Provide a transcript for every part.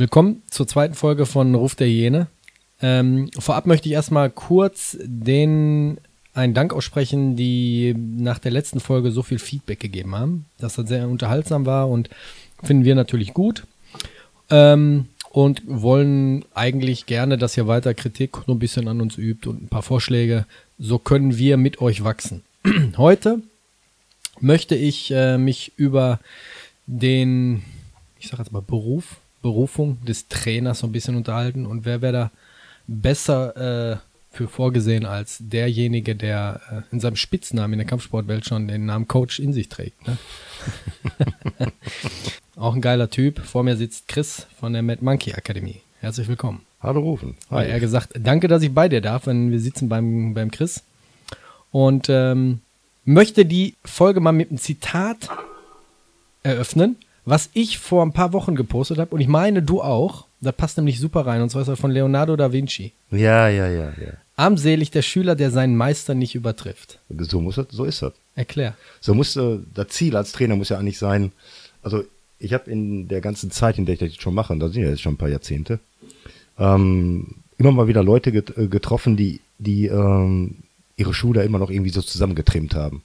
Willkommen zur zweiten Folge von Ruf der Hyäne. Ähm, vorab möchte ich erstmal kurz den einen Dank aussprechen, die nach der letzten Folge so viel Feedback gegeben haben, dass das sehr unterhaltsam war und finden wir natürlich gut. Ähm, und wollen eigentlich gerne, dass ihr weiter Kritik so ein bisschen an uns übt und ein paar Vorschläge. So können wir mit euch wachsen. Heute möchte ich äh, mich über den, ich sag jetzt mal Beruf, Berufung des Trainers so ein bisschen unterhalten und wer wäre da besser äh, für vorgesehen als derjenige, der äh, in seinem Spitznamen in der Kampfsportwelt schon den Namen Coach in sich trägt. Ne? Auch ein geiler Typ. Vor mir sitzt Chris von der Mad Monkey Akademie. Herzlich willkommen. Hallo Rufen. Hi. Er gesagt, danke, dass ich bei dir darf, wenn wir sitzen beim, beim Chris. Und ähm, möchte die Folge mal mit einem Zitat eröffnen, was ich vor ein paar Wochen gepostet habe. Und ich meine, du auch. Das passt nämlich super rein. Und zwar ist das von Leonardo da Vinci. Ja, ja, ja, ja. Armselig der Schüler, der seinen Meister nicht übertrifft. So muss das, so ist das. Erklär. So muss äh, das Ziel als Trainer muss ja eigentlich sein. Also ich habe in der ganzen Zeit, in der ich das jetzt schon mache, und da sind ja jetzt schon ein paar Jahrzehnte, ähm, immer mal wieder Leute get äh, getroffen, die, die ähm, ihre Schule immer noch irgendwie so zusammengetrimmt haben.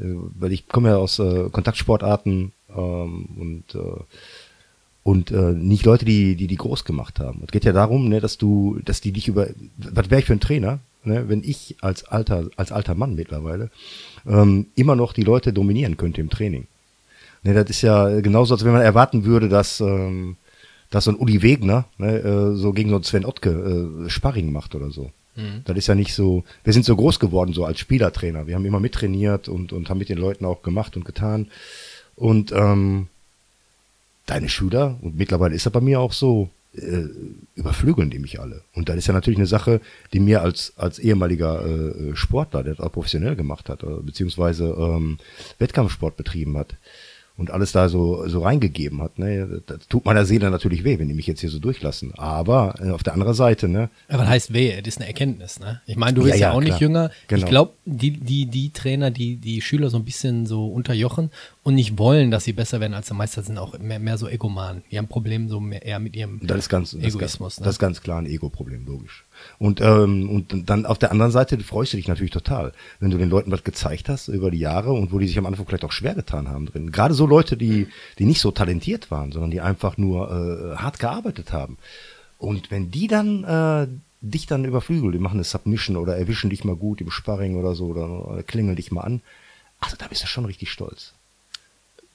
Äh, weil ich komme ja aus äh, Kontaktsportarten ähm, und äh, und äh, nicht Leute, die, die die groß gemacht haben. Es geht ja darum, ne, dass du, dass die dich über, was wäre ich für ein Trainer, ne, wenn ich als alter, als alter Mann mittlerweile ähm, immer noch die Leute dominieren könnte im Training. Ne, das ist ja genauso, als wenn man erwarten würde, dass, ähm, dass so ein Uli Wegner ne, äh, so gegen so einen Sven Ottke äh, Sparring macht oder so. Mhm. Das ist ja nicht so, wir sind so groß geworden, so als Spielertrainer. Wir haben immer mittrainiert und, und haben mit den Leuten auch gemacht und getan. Und ähm, deine Schüler, und mittlerweile ist das bei mir auch so, äh, überflügeln die mich alle. Und das ist ja natürlich eine Sache, die mir als, als ehemaliger äh, Sportler, der das auch professionell gemacht hat, äh, beziehungsweise ähm, Wettkampfsport betrieben hat, und alles da so, so reingegeben hat. Ne? Das tut meiner Seele natürlich weh, wenn die mich jetzt hier so durchlassen. Aber äh, auf der anderen Seite, ne? Aber das heißt weh, das ist eine Erkenntnis, ne? Ich meine, du bist ja, ja, ja auch klar. nicht jünger. Genau. Ich glaube, die, die, die Trainer, die die Schüler so ein bisschen so unterjochen und nicht wollen, dass sie besser werden als der Meister, sind auch mehr, mehr so Egoman. Die haben Probleme so mehr, eher mit ihrem das ist ganz, Egoismus. Das, ne? das ist ganz klar ein Ego-Problem, logisch. Und, ähm, und dann auf der anderen Seite freust du dich natürlich total, wenn du den Leuten was gezeigt hast über die Jahre und wo die sich am Anfang vielleicht auch schwer getan haben drin. Gerade so Leute, die, die nicht so talentiert waren, sondern die einfach nur äh, hart gearbeitet haben. Und wenn die dann äh, dich dann überflügeln, die machen eine Submission oder erwischen dich mal gut im Sparring oder so oder, oder klingeln dich mal an, also da bist du schon richtig stolz.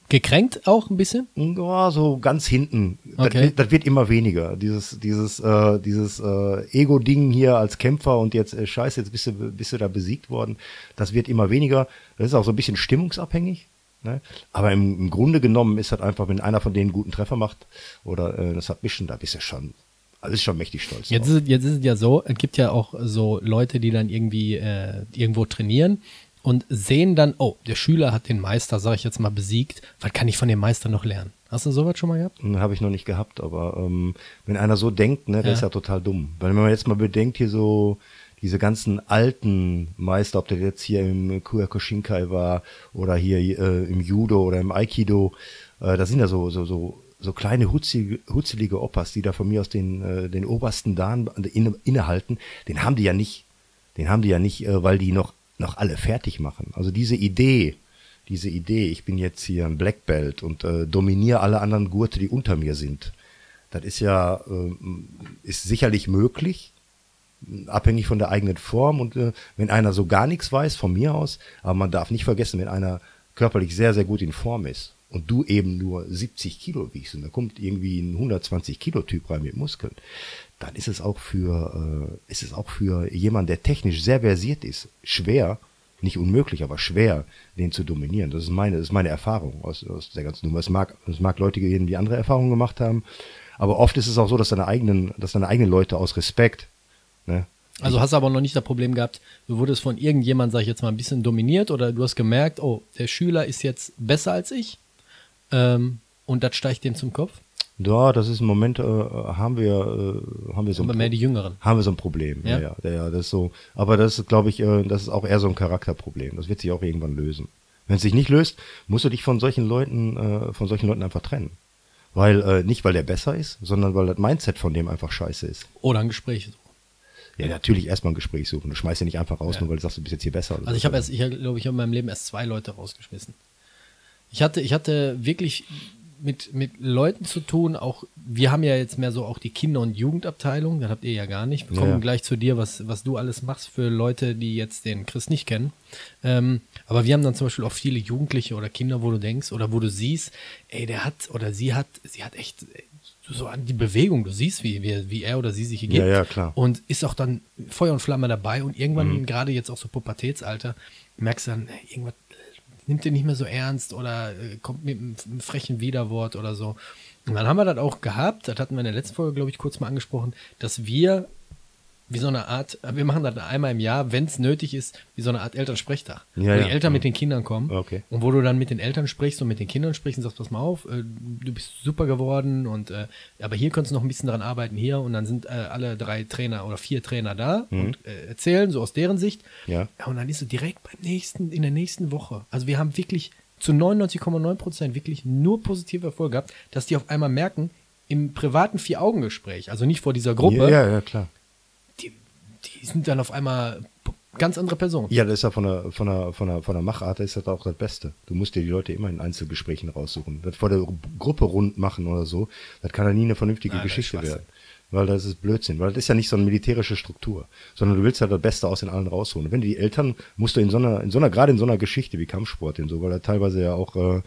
Gekränkt auch ein bisschen? Ja, so ganz hinten. Okay. Das, das, wird immer weniger. Dieses, dieses, äh, dieses äh, Ego-Ding hier als Kämpfer und jetzt, äh, scheiße, jetzt bist du, bist du da besiegt worden. Das wird immer weniger. Das ist auch so ein bisschen stimmungsabhängig. Ne? Aber im, im Grunde genommen ist das einfach, wenn einer von denen einen guten Treffer macht oder äh, das hat Mischen, da bist du schon also ist schon mächtig stolz. Jetzt ist, jetzt ist es ja so, es gibt ja auch so Leute, die dann irgendwie äh, irgendwo trainieren und sehen dann, oh, der Schüler hat den Meister, sag ich jetzt mal, besiegt. Was kann ich von dem Meister noch lernen? Hast du sowas schon mal gehabt? Hm, Habe ich noch nicht gehabt, aber ähm, wenn einer so denkt, ne, der ja. ist ja total dumm. Weil wenn man jetzt mal bedenkt, hier so diese ganzen alten Meister, ob der jetzt hier im Kyokushinkai war oder hier äh, im Judo oder im Aikido, äh, das sind ja so, so, so so kleine hutzelige, hutzelige Opas, die da von mir aus den, äh, den obersten Dan inne, innehalten, den haben die ja nicht, den haben die ja nicht, äh, weil die noch noch alle fertig machen. Also diese Idee, diese Idee, ich bin jetzt hier ein Black Belt und äh, dominiere alle anderen Gurte, die unter mir sind. Das ist ja, äh, ist sicherlich möglich, abhängig von der eigenen Form und äh, wenn einer so gar nichts weiß, von mir aus, aber man darf nicht vergessen, wenn einer körperlich sehr, sehr gut in Form ist und du eben nur 70 Kilo wiegst und da kommt irgendwie ein 120 Kilo Typ rein mit Muskeln, dann ist es auch für, äh, ist es auch für jemanden, der technisch sehr versiert ist, schwer, nicht unmöglich, aber schwer, den zu dominieren. Das ist meine, das ist meine Erfahrung aus, aus der ganzen Nummer. Es mag, es mag Leute geben, die andere Erfahrungen gemacht haben, aber oft ist es auch so, dass deine eigenen, dass deine eigenen Leute aus Respekt, ne, also hast du aber noch nicht das Problem gehabt, du wurdest von irgendjemand, sag ich jetzt mal, ein bisschen dominiert oder du hast gemerkt, oh, der Schüler ist jetzt besser als ich ähm, und das steigt dem zum Kopf? Ja, das ist im Moment, äh, haben wir, äh, haben wir so aber ein mehr die Jüngeren. Haben wir so ein Problem, ja, ja, ja, ja das ist so. Aber das ist, glaube ich, äh, das ist auch eher so ein Charakterproblem. Das wird sich auch irgendwann lösen. Wenn es sich nicht löst, musst du dich von solchen Leuten, äh, von solchen Leuten einfach trennen. Weil, äh, nicht weil der besser ist, sondern weil das Mindset von dem einfach scheiße ist. Oder ein Gespräch. Ja, natürlich erstmal ein Gespräch suchen. Du schmeißt ja nicht einfach raus, Ja. nur weil du sagst, du bist jetzt hier besser. Also so. ich habe erst, ich glaube, ich habe in meinem Leben erst zwei Leute rausgeschmissen. Ich hatte, ich hatte wirklich mit, mit Leuten zu tun, auch, wir haben ja jetzt mehr so auch die Kinder- und Jugendabteilung, das habt ihr ja gar nicht. Wir kommen Ja. gleich zu dir, was, was du alles machst für Leute, die jetzt den Chris nicht kennen. Ähm, aber wir haben dann zum Beispiel auch viele Jugendliche oder Kinder, wo du denkst, oder wo du siehst, ey, der hat, oder sie hat, sie hat echt ey, so an die Bewegung, du siehst, wie, wie, wie er oder sie sich hier gibt. Ja, ja, klar. Und ist auch dann Feuer und Flamme dabei und irgendwann, Mhm. gerade jetzt auch so Pubertätsalter, merkst du dann, ey, irgendwas äh, nimmt den nicht mehr so ernst oder äh, kommt mit einem einem frechen Widerwort oder so. Und dann haben wir das auch gehabt, das hatten wir in der letzten Folge, glaube ich, kurz mal angesprochen, dass wir wie so eine Art, wir machen das einmal im Jahr, wenn es nötig ist, wie so eine Art Elternsprechtag. Ja, wo ja. die Eltern mit den Kindern kommen. Okay. Und wo du dann mit den Eltern sprichst und mit den Kindern sprichst und sagst, pass mal auf, äh, du bist super geworden und äh, aber hier könntest du noch ein bisschen dran arbeiten hier und dann sind äh, alle drei Trainer oder vier Trainer da und äh, erzählen so aus deren Sicht. Mhm. Ja. ja. Und dann ist du direkt beim nächsten, in der nächsten Woche. Also wir haben wirklich zu 99,9 Prozent wirklich nur positive Erfolge gehabt, dass die auf einmal merken, im privaten Vier-Augen-Gespräch, also nicht vor dieser Gruppe, Ja, ja, ja, klar. Die, sind dann auf einmal ganz andere Personen. Ja, das ist ja von der, von der, von der, von der Machart ist das auch das Beste. Du musst dir die Leute immer in Einzelgesprächen raussuchen. Das vor der Gruppe rund machen oder so, das kann ja nie eine vernünftige Nein, Geschichte werden. Weil das ist Blödsinn, weil das ist ja nicht so eine militärische Struktur, sondern du willst ja das Beste aus den allen rausholen. Und wenn du die Eltern musst du in so einer, in so einer, gerade in so einer Geschichte wie Kampfsport und so, weil da teilweise ja auch äh,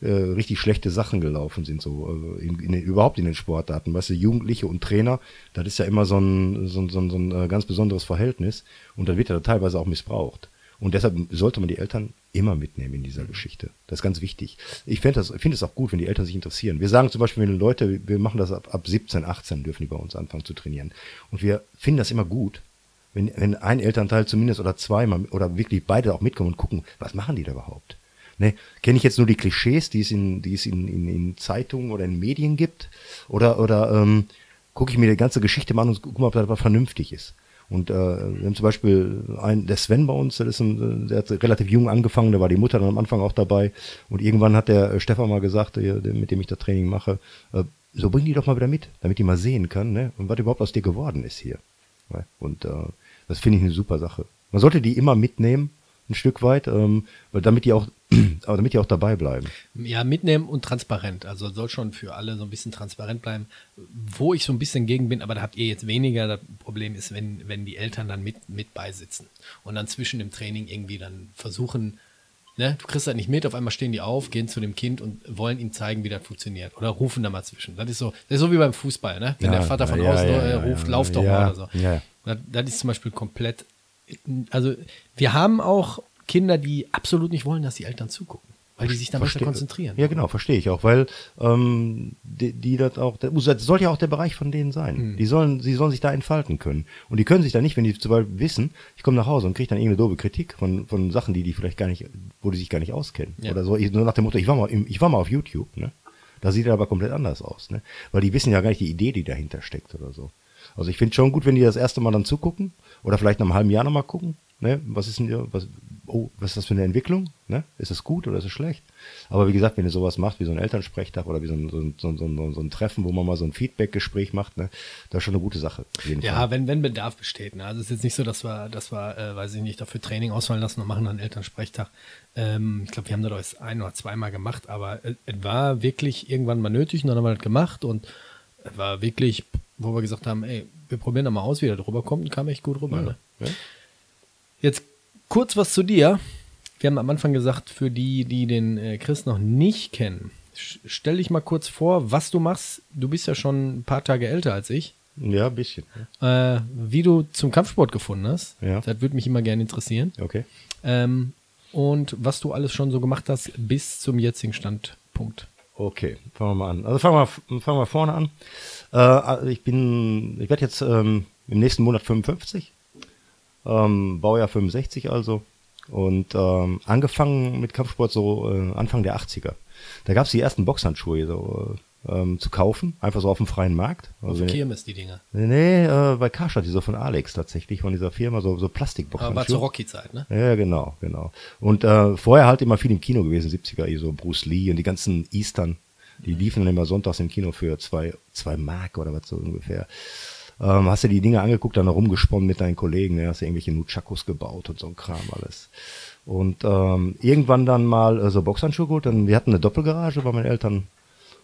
äh, richtig schlechte Sachen gelaufen sind, so äh, in, in, überhaupt in den Sportarten. Weißt du, Jugendliche und Trainer, das ist ja immer so ein, so so so ein äh, ganz besonderes Verhältnis und das wird ja teilweise auch missbraucht. Und deshalb sollte man die Eltern immer mitnehmen in dieser Geschichte. Das ist ganz wichtig. Ich finde das, finde es auch gut, wenn die Eltern sich interessieren. Wir sagen zum Beispiel, wenn Leute, wir machen das ab, ab 17, 18 dürfen die bei uns anfangen zu trainieren. Und wir finden das immer gut, wenn, wenn ein Elternteil zumindest oder zweimal oder wirklich beide auch mitkommen und gucken, was machen die da überhaupt? Ne, kenne ich jetzt nur die Klischees, die es in, die es in, in, in Zeitungen oder in Medien gibt? Oder, oder ähm, gucke ich mir die ganze Geschichte mal an und gucke mal, ob das was vernünftig ist. Und äh, wir haben zum Beispiel ein, der Sven bei uns, der, ist ein, der hat relativ jung angefangen, da war die Mutter dann am Anfang auch dabei. Und irgendwann hat der äh, Stefan mal gesagt, der, mit dem ich das Training mache, äh, so bring die doch mal wieder mit, damit die mal sehen kann, ne? Und was überhaupt aus dir geworden ist hier. Und äh, das finde ich eine super Sache. Man sollte die immer mitnehmen, ein Stück weit, ähm, weil damit die auch, aber damit die auch dabei bleiben. Ja, mitnehmen und transparent. Also soll schon für alle so ein bisschen transparent bleiben. Wo ich so ein bisschen gegen bin, aber da habt ihr jetzt weniger. Das Problem ist, wenn, wenn die Eltern dann mit, mit beisitzen und dann zwischen dem Training irgendwie dann versuchen, ne, du kriegst das nicht mit, auf einmal stehen die auf, gehen zu dem Kind und wollen ihm zeigen, wie das funktioniert. Oder rufen da mal zwischen. Das ist so, das ist so wie beim Fußball, ne? Wenn Ja, der Vater von ja, außen ja, äh, ruft, lauf doch mal oder so. ja. Das, das ist zum Beispiel komplett. Also, wir haben auch Kinder, die absolut nicht wollen, dass die Eltern zugucken, weil die sich dann besser Versteh- konzentrieren. Ja, genau, verstehe ich auch, weil ähm, die, die das auch, das soll ja auch der Bereich von denen sein. Hm. Die sollen, sie sollen sich da entfalten können. Und die können sich da nicht, wenn die zum Beispiel wissen, ich komme nach Hause und kriege dann irgendeine doofe Kritik von, von Sachen, die die vielleicht gar nicht, wo die sich gar nicht auskennen. Ja. Oder so, ich, nur nach dem Motto, ich war mal, im, ich war mal auf YouTube, ne? Da sieht er aber komplett anders aus, ne? Weil die wissen ja gar nicht die Idee, die dahinter steckt oder so. Also ich finde schon gut, wenn die das erste Mal dann zugucken oder vielleicht nach einem halben Jahr nochmal gucken, ne? Was ist denn, was, oh, was ist das für eine Entwicklung, ne? Ist es gut oder ist es schlecht? Aber wie gesagt, wenn ihr sowas macht, wie so ein Elternsprechtag oder wie so ein, so ein, so ein, so ein, Treffen, wo man mal so ein Feedback-Gespräch macht, ne? Das ist schon eine gute Sache. Ja, Fall. wenn, wenn Bedarf besteht. Ne? Also es ist jetzt nicht so, dass wir, dass wir, äh, weiß ich nicht, dafür Training ausfallen lassen und machen dann einen Elternsprechtag. Ähm, ich glaube, wir haben das ein oder zweimal gemacht, aber äh, es war wirklich irgendwann mal nötig und dann haben wir das gemacht und es war wirklich, wo wir gesagt haben, ey, wir probieren da mal aus, wie der drüber kommt und kam echt gut rüber. Ne? Ja. Jetzt kurz was zu dir. Wir haben am Anfang gesagt, für die, die den äh, Chris noch nicht kennen, stell dich mal kurz vor, was du machst. Du bist ja schon ein paar Tage älter als ich. Ja, ein bisschen. Äh, wie du zum Kampfsport gefunden hast, Ja. das würde mich immer gerne interessieren. Okay. Ähm, und was du alles schon so gemacht hast bis zum jetzigen Standpunkt. Okay, fangen wir mal an. Also fangen wir, fangen wir vorne an. Äh, also ich bin, ich werde jetzt ähm, im nächsten Monat 55, ähm, Baujahr 65 also. Und ähm, angefangen mit Kampfsport so äh, Anfang der 80er. Da gab es die ersten Boxhandschuhe so, äh, ähm, zu kaufen, einfach so auf dem freien Markt. Auf Also, Kirmes, die Dinger. nee, äh, bei Karstadt, die so von Alex tatsächlich, von dieser Firma, so, so Aber Plastikboxhandschuhe. war zur Rocky-Zeit, ne? Ja, genau, genau. Und äh, vorher halt immer viel im Kino gewesen, 70er, so Bruce Lee und die ganzen Eastern, Die liefen dann immer sonntags im Kino für zwei, zwei Mark oder was so ungefähr. Ähm, hast du die Dinge angeguckt, dann rumgesponnen mit deinen Kollegen, ne? hast du irgendwelche Nunchakos gebaut und so ein Kram alles. Und ähm, irgendwann dann mal äh, so Boxhandschuhe geholt, dann, wir hatten eine Doppelgarage bei meinen Eltern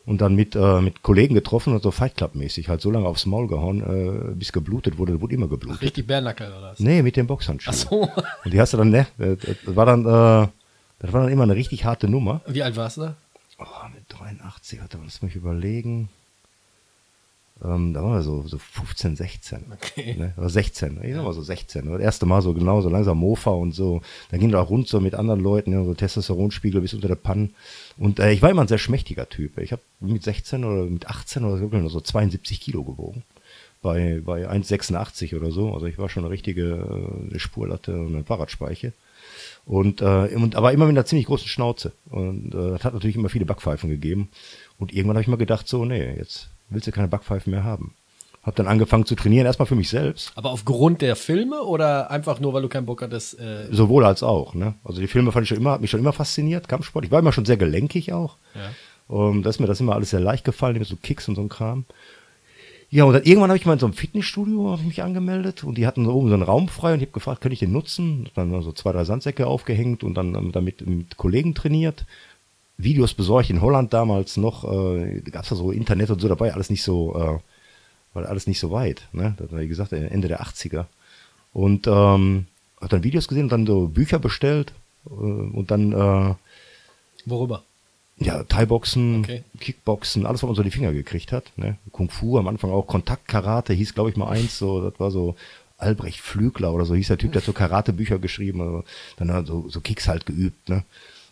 und dann mit, äh, mit Kollegen getroffen und so Fight Club mäßig, halt so lange aufs Maul gehauen, äh, bis geblutet wurde, wurde immer geblutet. Richtig Bärnackel oder was? Nee, mit dem Boxhandschuh. Ach so. Und die hast du dann, ne, äh, das war dann, äh, das war dann immer eine richtig harte Nummer. Wie alt warst du da? Oh, mit 83, warte, lass mich überlegen. Ähm, da waren wir so, so 15, 16. Okay. Ne? Oder 16, ich sag mal so 16. Ne? Das erste Mal so genau, so langsam Mofa und so. Dann ging da auch rund so mit anderen Leuten, ja, so Testosteronspiegel bis unter der Pannen. Und äh, ich war immer ein sehr schmächtiger Typ. Ich habe mit 16 oder mit 18 oder so, so 72 Kilo gewogen. Bei, bei 1,86 oder so. Also ich war schon eine richtige äh, Spurlatte und eine Fahrradspeiche. Und, äh, und aber immer mit einer ziemlich großen Schnauze. Und äh, das hat natürlich immer viele Backpfeifen gegeben. Und irgendwann habe ich mal gedacht, so, nee, jetzt willst du keine Backpfeifen mehr haben. Hab dann angefangen zu trainieren, erstmal für mich selbst. Aber aufgrund der Filme oder einfach nur, weil du keinen Bock hattest? Äh, Sowohl als auch. Ne? Also die Filme fand ich schon immer, hat mich schon immer fasziniert, Kampfsport. Ich war immer schon sehr gelenkig auch. ja. Um, da ist mir das immer alles sehr leicht gefallen, so Kicks und so ein Kram. Ja, und dann irgendwann habe ich mal in so einem Fitnessstudio hab ich mich angemeldet und die hatten so oben so einen Raum frei und ich habe gefragt, könnte ich den nutzen? Dann so zwei, drei Sandsäcke aufgehängt und dann ähm, damit mit Kollegen trainiert. Videos besorgt in Holland damals noch, äh, gab es da so Internet und so dabei, alles nicht so, äh, war alles nicht so weit, ne? Das war, wie gesagt, Ende der 80er. Und ähm, hab dann Videos gesehen und dann so Bücher bestellt äh, und dann äh, Worüber? ja, Thai-Boxen, Okay. Kickboxen, alles, was man so in die Finger gekriegt hat. Ne? Kung Fu am Anfang auch, Kontaktkarate hieß, glaube ich, mal eins, so, das war so Albrecht Flügler oder so hieß der Typ, der hat so Karate-Bücher geschrieben, also, dann hat er so, so Kicks halt geübt. Ne?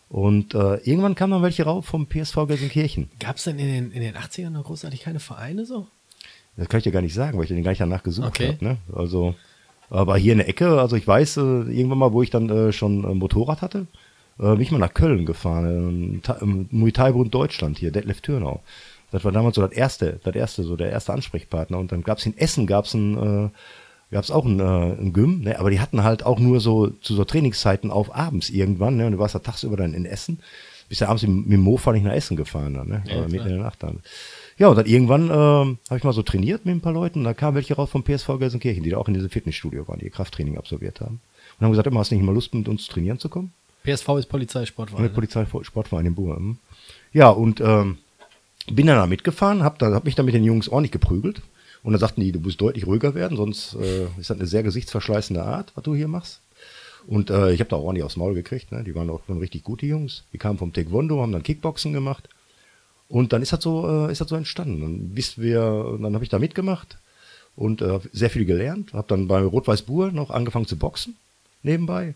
Und äh, irgendwann kamen dann welche rauf vom PSV Gelsenkirchen. Gab es denn in den, in den 80ern noch großartig keine Vereine so? Das kann ich dir gar nicht sagen, weil ich den gar nicht danach gesucht Okay. habe. Ne? Also, aber hier in der Ecke, also ich weiß, äh, irgendwann mal, wo ich dann äh, schon äh, Motorrad hatte, äh, bin ich mal nach Köln gefahren, äh, im Muay Thai Bund Deutschland hier, Detlef Türnau. Das war damals so das erste, das erste, so der erste Ansprechpartner. Und dann gab's in Essen gab's ein, äh, gab's auch ein, äh, ein Gym, ne? aber die hatten halt auch nur so zu so Trainingszeiten auf abends irgendwann. Ne? Und du warst da tagsüber dann in Essen, bist ja abends mit, mit dem Mofa nicht nach Essen gefahren dann, ne? Ja, mitten in der Nacht dann. Ja, und dann irgendwann ähm, habe ich mal so trainiert mit ein paar Leuten und da kamen welche raus vom PSV Gelsenkirchen, die da auch in diesem Fitnessstudio waren, die ihr Krafttraining absolviert haben. Und haben gesagt, immer hast du nicht mal Lust, mit uns trainieren zu kommen? PSV ist Polizeisportverein. Ne? Polizei Sportverein in Buhr. hm. Ja, und ähm, bin dann da mitgefahren, hab, da, hab mich dann mit den Jungs ordentlich geprügelt. Und dann sagten die, du musst deutlich ruhiger werden, sonst äh, ist das eine sehr gesichtsverschleißende Art, was du hier machst. Und äh, ich habe da auch ordentlich aufs Maul gekriegt. Ne? Die waren auch schon richtig gute Jungs. Die kamen vom Taekwondo, haben dann Kickboxen gemacht. Und dann ist das so, äh, ist das so entstanden. Und bis wir, dann habe ich da mitgemacht und äh, sehr viel gelernt. Habe dann bei Rot-Weiß Buhr noch angefangen zu boxen nebenbei.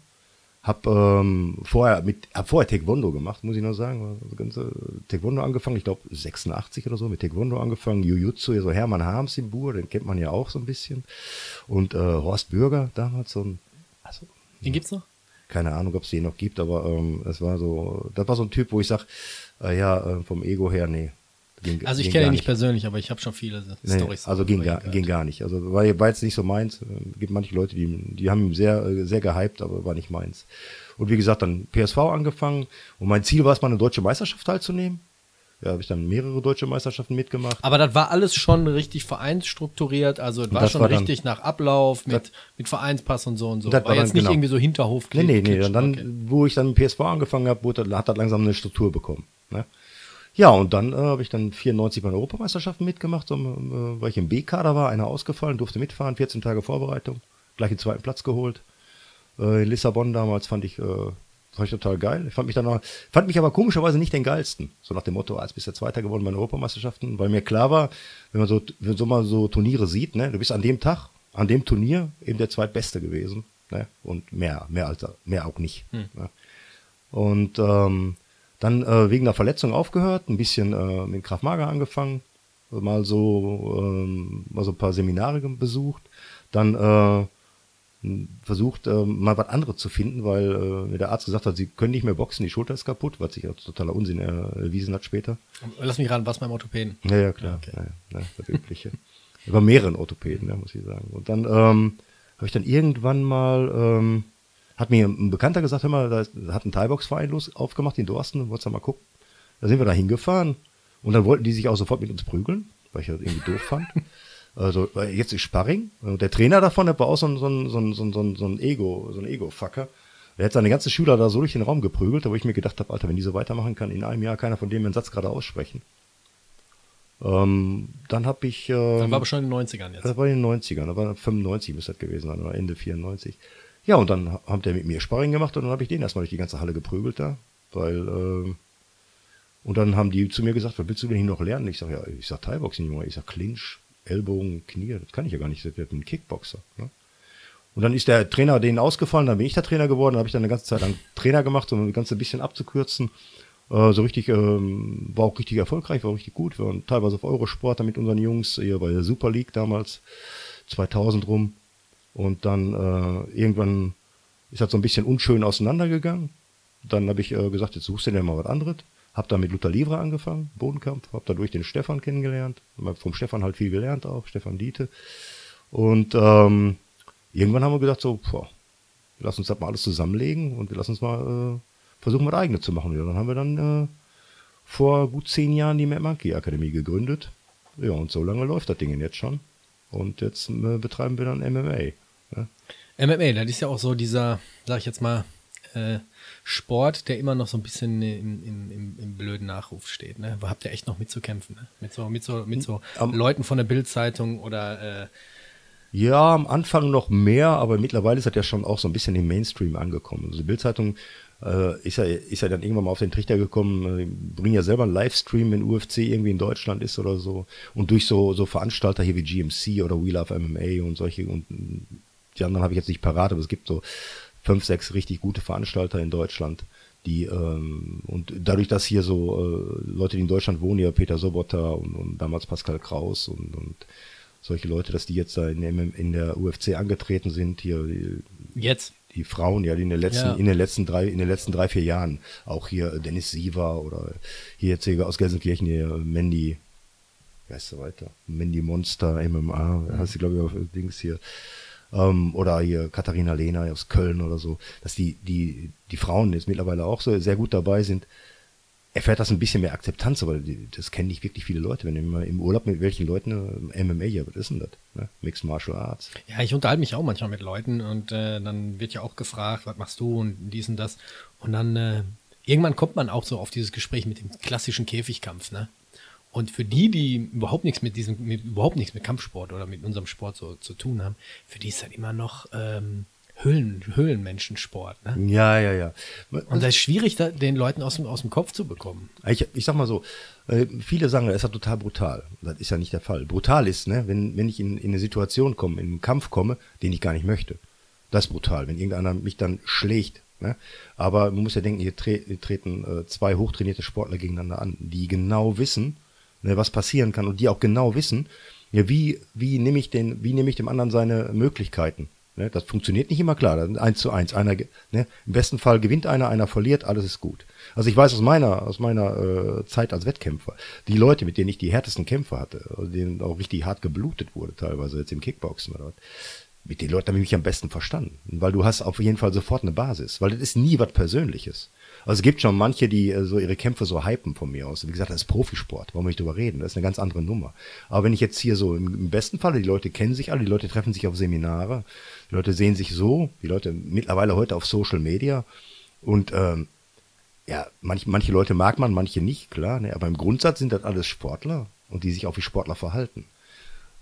Hab ähm, vorher mit, hab vorher Taekwondo gemacht, muss ich noch sagen. Das ganze Taekwondo angefangen, ich glaube 86 oder so, mit Taekwondo angefangen. Jujutsu, so Hermann Harms im Buhr, den kennt man ja auch so ein bisschen. Und äh, Horst Bürger damals so ein, also Den gibt's noch? keine Ahnung, ob es den noch gibt, aber ähm, es war so, das war so ein Typ, wo ich sag, äh, ja, äh, vom Ego her, nee. Ging, Also ich kenne ihn nicht persönlich, aber ich habe schon viele Nee, Storys. also ging gar, ging gar nicht. Also war, war jetzt nicht so meins. Es gibt manche Leute, die, die haben ihn sehr, äh, sehr gehypt, aber war nicht meins. Und wie gesagt, dann PSV angefangen und mein Ziel war es mal eine deutsche Meisterschaft teilzunehmen. Ja, habe ich dann mehrere deutsche Meisterschaften mitgemacht. Aber das war alles schon richtig vereinsstrukturiert, also es war das schon war dann- richtig nach Ablauf mit, mit Vereinspass und so und so. Das War, war dann jetzt nicht genau. irgendwie so Hinterhof. Nee, nee, nee. Und dann, okay. wo ich dann PSV angefangen habe, wurde, hat das langsam eine Struktur bekommen. Ne? Ja, und dann äh, habe ich dann 94 bei den Europameisterschaften mitgemacht, so, äh, weil ich im B-Kader war, einer ausgefallen, durfte mitfahren, 14 Tage Vorbereitung, gleich den zweiten Platz geholt. Äh, in Lissabon damals fand ich, äh, fand ich total geil. Ich fand mich dann auch, fand mich aber komischerweise nicht den geilsten. So nach dem Motto, als bist du Zweiter geworden bei den Europameisterschaften, weil mir klar war, wenn man so, wenn so mal so Turniere sieht, ne, du bist an dem Tag, an dem Turnier eben der Zweitbeste gewesen, ne, und mehr, mehr als, mehr auch nicht. Ne. Und ähm, dann äh, wegen der Verletzung aufgehört, ein bisschen äh, mit Kraft Mager angefangen, mal so, ähm, mal so ein paar Seminare besucht, dann äh, versucht, äh, mal was anderes zu finden, weil äh, mir der Arzt gesagt hat, sie können nicht mehr boxen, die Schulter ist kaputt, was sich als totaler Unsinn erwiesen hat später. Lass mich ran, was beim Orthopäden. Ja, ja, klar. Okay. Ja, ja, ne, das Übliche. Über mehreren Orthopäden, ja, muss ich sagen. Und dann ähm, habe ich dann irgendwann mal, ähm, hat mir ein Bekannter gesagt, hör mal, da hat ein Thai-Box-Verein los aufgemacht in Dorsten, wolltest du mal gucken. Da sind wir da hingefahren Und dann wollten die sich auch sofort mit uns prügeln, weil ich das irgendwie doof fand. Also jetzt ist Sparring. Und der Trainer davon, der war auch so ein, so ein, so ein, so ein, so ein Ego, so ein Ego-Fucker. Er hat seine ganzen Schüler da so durch den Raum geprügelt, wo ich mir gedacht habe, Alter, wenn die so weitermachen, kann in einem Jahr keiner von denen einen Satz gerade aussprechen. Ähm, dann habe ich. Ähm, das war aber schon in den 90ern jetzt. Das war in den 90ern, das war 95 müsste das gewesen sein, oder Ende 94. Ja, und dann hat der mit mir Sparring gemacht und dann habe ich den erstmal durch die ganze Halle geprügelt da, weil. Äh, und dann haben die zu mir gesagt, was willst du denn hier noch lernen? Ich sage, ja, ich sag Thai-Boxing, Junge. Ich sag Clinch, Ellbogen, Knie, das kann ich ja gar nicht, das wird ein Kickboxer. Ne? Und dann ist der Trainer denen ausgefallen, dann bin ich der Trainer geworden, dann habe ich dann eine ganze Zeit lang Trainer gemacht, um das Ganze ein bisschen abzukürzen. Äh, so richtig, ähm, war auch richtig erfolgreich, war richtig gut. Wir waren teilweise auf Eurosport da mit unseren Jungs, hier bei der Super League damals, 2000 rum. Und dann äh, irgendwann ist das so ein bisschen unschön auseinandergegangen. Dann habe ich äh, gesagt, jetzt suchst du dir mal was anderes. Hab dann mit Luther Livre angefangen, Bodenkampf, hab dadurch den Stefan kennengelernt, hab vom Stefan halt viel gelernt auch, Stefan Diete. Und ähm, irgendwann haben wir gesagt, so, boah, lass uns das mal alles zusammenlegen und wir lassen uns mal äh, versuchen, was eigenes zu machen. Ja, dann haben wir dann äh, vor gut zehn Jahren die Mad Monkey Akademie gegründet. Ja, und so lange läuft das Ding jetzt schon. Und jetzt äh, betreiben wir dann MMA. Ja. MMA, das ist ja auch so dieser, sag ich jetzt mal, äh, Sport, der immer noch so ein bisschen im, im, im, im blöden Nachruf steht. Ne? Habt ihr echt noch mitzukämpfen, ne? Mit so, mit so, mit so um, Leuten von der Bildzeitung oder äh, ja, am Anfang noch mehr, aber mittlerweile ist das ja schon auch so ein bisschen im Mainstream angekommen. Also die Bildzeitung äh, ist, ja, ist ja dann irgendwann mal auf den Trichter gekommen, äh, bringen ja selber einen Livestream, wenn UFC irgendwie in Deutschland ist oder so. Und durch so, so Veranstalter hier wie GMC oder We Love MMA und solche und die anderen habe ich jetzt nicht parat, aber es gibt so fünf, sechs richtig gute Veranstalter in Deutschland, die ähm, und dadurch, dass hier so äh, Leute, die in Deutschland wohnen, ja Peter Sobotta und, und damals Pascal Kraus und, und solche Leute, dass die jetzt da in, in der UFC angetreten sind, hier jetzt die Frauen, ja, die in den letzten, ja. in den letzten drei, in den letzten drei, vier Jahren, auch hier Dennis Siever oder hier jetzt hier aus Gelsenkirchen hier Mandy, wie heißt du weiter? Mandy Monster, MMA, mhm. hast du glaube ich auf Dings hier, ähm, oder hier Katharina Lehner aus Köln oder so, dass die, die, die Frauen jetzt mittlerweile auch so sehr gut dabei sind, erfährt das ein bisschen mehr Akzeptanz, aber das kennen nicht wirklich viele Leute. Wenn mal im Urlaub mit welchen Leuten äh, MMA, ja, was ist denn das? Ne? Mixed Martial Arts. Ja, ich unterhalte mich auch manchmal mit Leuten und äh, dann wird ja auch gefragt, was machst du und dies und das. Und dann äh, irgendwann kommt man auch so auf dieses Gespräch mit dem klassischen Käfigkampf, ne? Und für die, die überhaupt nichts mit diesem, mit, überhaupt nichts mit Kampfsport oder mit unserem Sport so zu tun haben, für die ist halt immer noch ähm, Höhlen, Höhlenmenschensport. Ne? Ja, ja, ja. Und das ist schwierig, da, den Leuten aus dem, aus dem Kopf zu bekommen. Ich, ich sag mal so, äh, viele sagen, das ist ja total brutal. Das ist ja nicht der Fall. Brutal ist, ne, wenn, wenn ich in, in eine Situation komme, in einen Kampf komme, den ich gar nicht möchte. Das ist brutal, wenn irgendeiner mich dann schlägt. Ne? Aber man muss ja denken, hier, tre hier treten äh, zwei hochtrainierte Sportler gegeneinander an, die genau wissen, ne, was passieren kann und die auch genau wissen, ja, wie, wie nehme ich den, wie nehme ich dem anderen seine Möglichkeiten? Ne, das funktioniert nicht immer klar. Eins zu eins. Einer, ne, Im besten Fall gewinnt einer, einer verliert, alles ist gut. Also ich weiß aus meiner, aus meiner äh, Zeit als Wettkämpfer, die Leute, mit denen ich die härtesten Kämpfe hatte, denen auch richtig hart geblutet wurde, teilweise jetzt im Kickboxen oder was, mit den Leuten habe ich mich am besten verstanden. Weil du hast auf jeden Fall sofort eine Basis. Weil das ist nie was Persönliches. Also es gibt schon manche, die äh, so ihre Kämpfe so hypen von mir aus. Wie gesagt, das ist Profisport. Warum will ich drüber reden? Das ist eine ganz andere Nummer. Aber wenn ich jetzt hier so im, im besten Falle, die Leute kennen sich alle, die Leute treffen sich auf Seminare, die Leute sehen sich so, die Leute mittlerweile heute auf Social Media und ähm, ja, manch, manche Leute mag man, manche nicht, klar, ne? aber im Grundsatz sind das alles Sportler und die sich auch wie Sportler verhalten.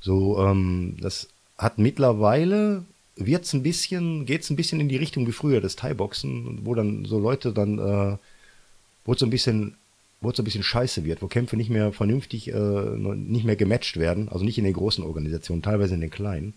So, ähm, das hat mittlerweile wird's ein bisschen, geht's ein bisschen in die Richtung wie früher das Thai-Boxen, wo dann so Leute dann, äh, wo es so ein bisschen, wo es so ein bisschen scheiße wird, wo Kämpfe nicht mehr vernünftig, äh, nicht mehr gematcht werden, also nicht in den großen Organisationen, teilweise in den kleinen,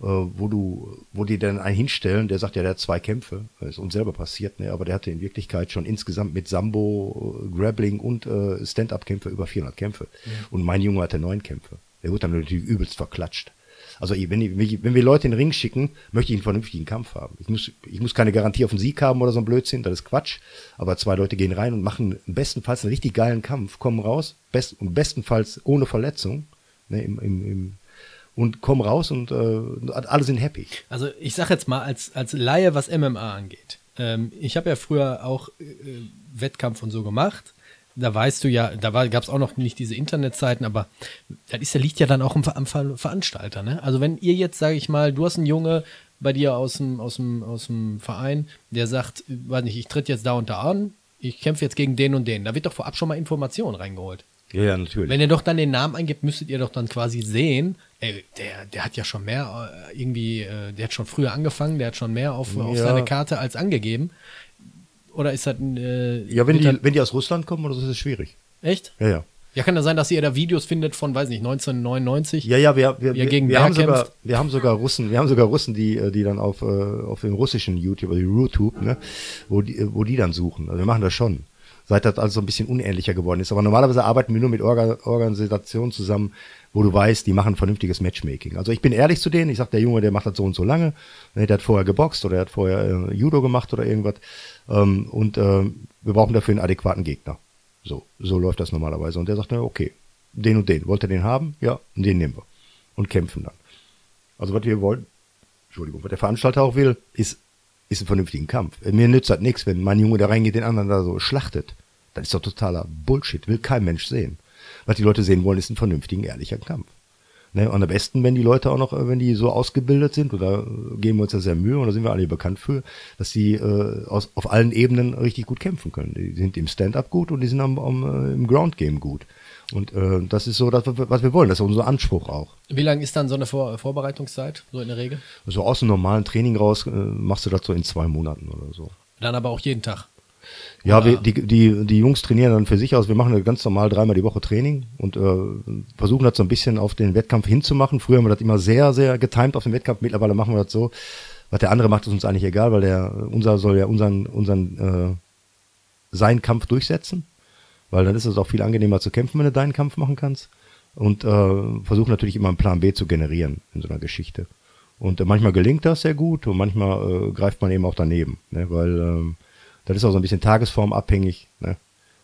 äh, wo du, wo die dann einen hinstellen, der sagt ja, der hat zwei Kämpfe, das ist uns selber passiert, ne, aber der hatte in Wirklichkeit schon insgesamt mit Sambo, Grappling und äh, Stand-Up-Kämpfe über 400 Kämpfe. Ja. Und mein Junge hatte neun Kämpfe. Der wurde dann natürlich übelst verklatscht. Also wenn, ich, wenn wir Leute in den Ring schicken, möchte ich einen vernünftigen Kampf haben. Ich muss, ich muss keine Garantie auf einen Sieg haben oder so ein Blödsinn, das ist Quatsch. Aber zwei Leute gehen rein und machen bestenfalls einen richtig geilen Kampf, kommen raus, best, und bestenfalls ohne Verletzung, ne, im, im, im, und kommen raus und äh, alle sind happy. Also ich sag jetzt mal als, als Laie, was MMA angeht. Ähm, ich habe ja früher auch äh, Wettkampf und so gemacht da weißt du ja, da gab es auch noch nicht diese Internetzeiten, aber das ist, liegt ja dann auch am, am Veranstalter. Ne? Also wenn ihr jetzt, sage ich mal, du hast einen Junge bei dir aus dem, aus dem, aus dem Verein, der sagt, weiß nicht, ich tritt jetzt da und da an, ich kämpfe jetzt gegen den und den. Da wird doch vorab schon mal Information reingeholt. Ja, ja, natürlich. Wenn ihr doch dann den Namen eingibt, müsstet ihr doch dann quasi sehen, ey, der, der hat ja schon mehr äh, irgendwie, äh, der hat schon früher angefangen, der hat schon mehr auf, ja. auf seine Karte als angegeben. Oder ist das ein. Äh, ja, wenn die, wenn die aus Russland kommen oder so, ist es schwierig. Echt? Ja, ja. Ja, kann das sein, dass ihr da Videos findet von, weiß nicht, 1999? Ja, ja, wir, wir, wir, gegen wir haben sogar, wir haben sogar Russen, wir haben sogar Russen, die, äh, die dann auf, äh, auf dem russischen YouTube, also YouTube, ne, wo die, wo die dann suchen. Also wir machen das schon. Seit das also ein bisschen unähnlicher geworden ist. Aber normalerweise arbeiten wir nur mit Orga Organisationen zusammen, wo du weißt, die machen vernünftiges Matchmaking. Also ich bin ehrlich zu denen, ich sag, der Junge, der macht das so und so lange, der hat vorher geboxt oder der hat vorher äh, Judo gemacht oder irgendwas ähm, und äh, wir brauchen dafür einen adäquaten Gegner. So, so läuft das normalerweise. Und der sagt, na, okay, den und den, wollt ihr den haben? Ja, den nehmen wir. Und kämpfen dann. Also was wir wollen, Entschuldigung, was der Veranstalter auch will, ist, ist ein vernünftigen Kampf. Mir nützt das nichts, wenn mein Junge da reingeht, den anderen da so schlachtet. Das ist doch totaler Bullshit, will kein Mensch sehen. Was die Leute sehen wollen, ist einen vernünftigen, ehrlichen Kampf. Ne, und am besten, wenn die Leute auch noch, äh, wenn die so ausgebildet sind, oder geben wir uns ja sehr Mühe, und da sind wir alle bekannt für, dass die äh, aus, auf allen Ebenen richtig gut kämpfen können. Die sind im Stand-up gut und die sind am, am, äh, im Ground-Game gut. Und äh, das ist so das, was wir wollen, das ist unser Anspruch auch. Wie lang ist dann so eine Vor Vorbereitungszeit, so in der Regel? So aus dem normalen Training raus äh, machst du das so in zwei Monaten oder so. Dann aber auch jeden Tag? Ja, wir, die, die, die Jungs trainieren dann für sich aus. Wir machen ganz normal dreimal die Woche Training und äh, versuchen das so ein bisschen auf den Wettkampf hinzumachen. Früher haben wir das immer sehr, sehr getimed auf den Wettkampf. Mittlerweile machen wir das so. Was der andere macht, ist uns eigentlich egal, weil der unser soll ja unseren, unseren äh, seinen Kampf durchsetzen. Weil dann ist es auch viel angenehmer zu kämpfen, wenn du deinen Kampf machen kannst. Und äh, versuchen natürlich immer einen Plan B zu generieren in so einer Geschichte. Und äh, manchmal gelingt das sehr gut und manchmal äh, greift man eben auch daneben. Ne? Weil ähm, das ist auch so ein bisschen tagesformabhängig. Ne?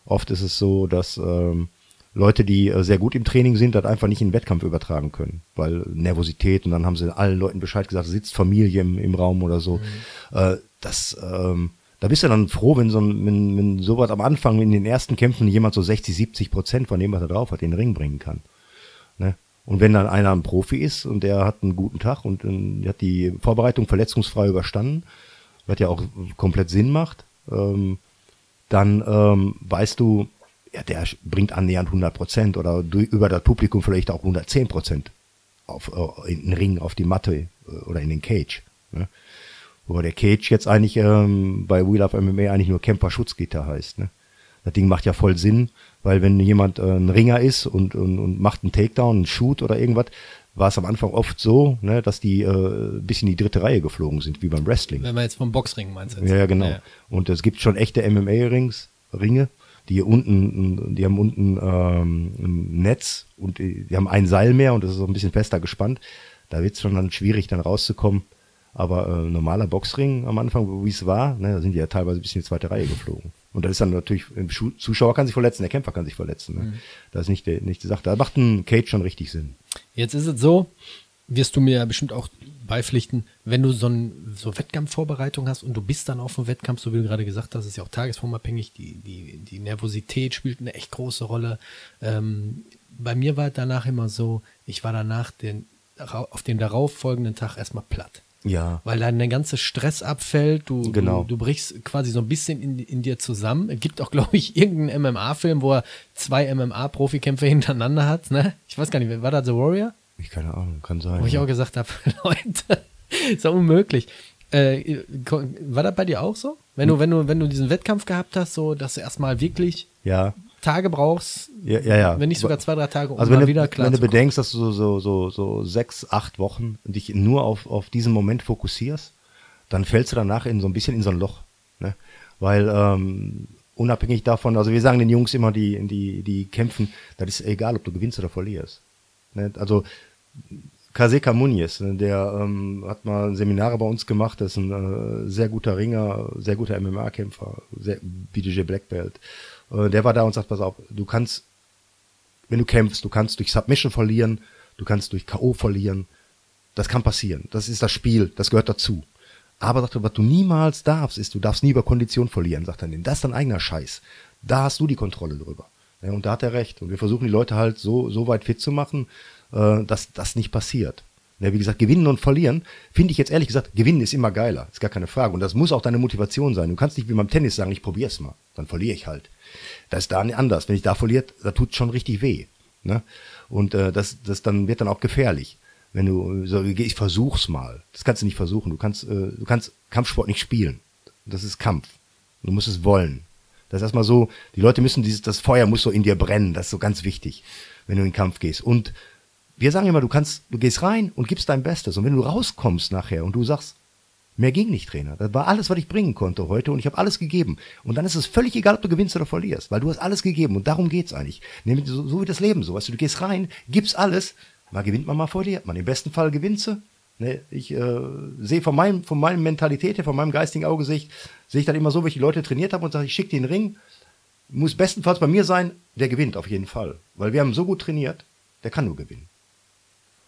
Oft ist es so, dass ähm, Leute, die äh, sehr gut im Training sind, das einfach nicht in den Wettkampf übertragen können, weil Nervosität und dann haben sie allen Leuten Bescheid gesagt, sitzt Familie im, im Raum oder so. Mhm. Äh, das, ähm, da bist du dann froh, wenn so ein, wenn, wenn sowas am Anfang in den ersten Kämpfen jemand so 60, 70 Prozent von dem, was er drauf hat, in den Ring bringen kann. Ne? Und wenn dann einer ein Profi ist und der hat einen guten Tag und äh, hat die Vorbereitung verletzungsfrei überstanden, was ja auch komplett Sinn macht, ähm, dann ähm, weißt du, ja, der bringt annähernd 100 Prozent oder durch, über das Publikum vielleicht auch 110 Prozent auf, äh, in den Ring, auf die Matte äh, oder in den Cage. Ne? Wobei der Cage jetzt eigentlich ähm, bei Wheel of MMA eigentlich nur Camper-Schutzgitter heißt. Ne? Das Ding macht ja voll Sinn, weil wenn jemand äh, ein Ringer ist und, und, und macht einen Takedown, einen Shoot oder irgendwas, war es am Anfang oft so, ne, dass die äh, bis in die dritte Reihe geflogen sind, wie beim Wrestling. Wenn man jetzt vom Boxring meinst. Jetzt. Ja, genau. Ja. Und es gibt schon echte MMA-Rings, Ringe, die unten, die haben unten ähm, ein Netz und die, haben ein Seil mehr und das ist so ein bisschen fester gespannt. Da wird es schon dann schwierig, dann rauszukommen. Aber äh, normaler Boxring am Anfang, wie es war, ne, da sind die ja teilweise bis in die zweite Reihe geflogen. Und das ist dann natürlich, im Zuschauer kann sich verletzen, der Kämpfer kann sich verletzen. Ne? Mhm. Das ist nicht, der, nicht die Sache. Da macht ein Cage schon richtig Sinn. Jetzt ist es so, wirst du mir ja bestimmt auch beipflichten, wenn du so eine so Wettkampfvorbereitung hast und du bist dann auf dem Wettkampf, so wie du gerade gesagt hast, ist ja auch tagesformabhängig, die, die, die Nervosität spielt eine echt große Rolle. Ähm, bei mir war danach immer so, ich war danach den, auf den darauffolgenden Tag erstmal platt. Ja. Weil dann der ganze Stress abfällt, du, genau. du, du brichst quasi so ein bisschen in, in dir zusammen. Es gibt auch, glaube ich, irgendeinen MMA-Film, wo er zwei MMA-Profikämpfe hintereinander hat. Ne? Ich weiß gar nicht, war das The Warrior? Ich keine Ahnung, kann sein. Wo ich auch gesagt habe, Leute, ist doch unmöglich. Äh, war das bei dir auch so? Wenn du, wenn du, wenn du diesen Wettkampf gehabt hast, so, dass du erstmal wirklich ja. Tage brauchst, ja, ja, ja. wenn nicht sogar zwei, drei Tage, um also wenn du, wieder klar Wenn du bedenkst, dass du so, so, so, so sechs, acht Wochen dich nur auf, auf diesen Moment fokussierst, dann fällst du danach in so ein bisschen in so ein Loch. Ne? Weil ähm, unabhängig davon, also wir sagen den Jungs immer, die, die, die kämpfen, das ist egal, ob du gewinnst oder verlierst. Ne? Also Kaseka Muniz, ne, der ähm, hat mal Seminare bei uns gemacht, das ist ein äh, sehr guter Ringer, sehr guter MMA-Kämpfer, BDJ Black Belt. Äh, der war da und sagt, pass auf, du kannst, wenn du kämpfst, du kannst durch Submission verlieren, du kannst durch K.O. verlieren. Das kann passieren. Das ist das Spiel, das gehört dazu. Aber sagt er, was du niemals darfst, ist, du darfst nie über Kondition verlieren, sagt er, denn das ist dein eigener Scheiß. da hast du die Kontrolle drüber. Ja, und da hat er recht. Und wir versuchen die Leute halt so, so weit fit zu machen, äh, dass das nicht passiert. Ja, wie gesagt, gewinnen und verlieren, finde ich jetzt ehrlich gesagt, gewinnen ist immer geiler, ist gar keine Frage. Und das muss auch deine Motivation sein. Du kannst nicht wie beim Tennis sagen, ich probier's mal, dann verliere ich halt. Das ist da anders. Wenn ich da verliert, da tut schon richtig weh. Ne? Und äh, das, das dann wird dann auch gefährlich. Wenn du so, ich versuch's mal. Das kannst du nicht versuchen. Du kannst, äh, du kannst Kampfsport nicht spielen. Das ist Kampf. Du musst es wollen. Das ist erstmal so, die Leute müssen dieses, das Feuer muss so in dir brennen. Das ist so ganz wichtig, wenn du in den Kampf gehst. Und wir sagen immer, du kannst, du gehst rein und gibst dein Bestes. Und wenn du rauskommst nachher und du sagst, mehr ging nicht, Trainer. Das war alles, was ich bringen konnte heute und ich habe alles gegeben. Und dann ist es völlig egal, ob du gewinnst oder verlierst, weil du hast alles gegeben und darum geht's eigentlich. Nämlich so, so wie das Leben so. Weißt du, du gehst rein, gibst alles, mal gewinnt man, mal verliert man. Im besten Fall gewinnst du. Ne, ich äh, sehe von meinem, von meinem Mentalität her, von meinem geistigen Auge sehe ich, sehe ich dann immer so, wie ich die Leute trainiert habe und sage, ich schicke den Ring, muss bestenfalls bei mir sein, der gewinnt auf jeden Fall. Weil wir haben so gut trainiert, der kann nur gewinnen.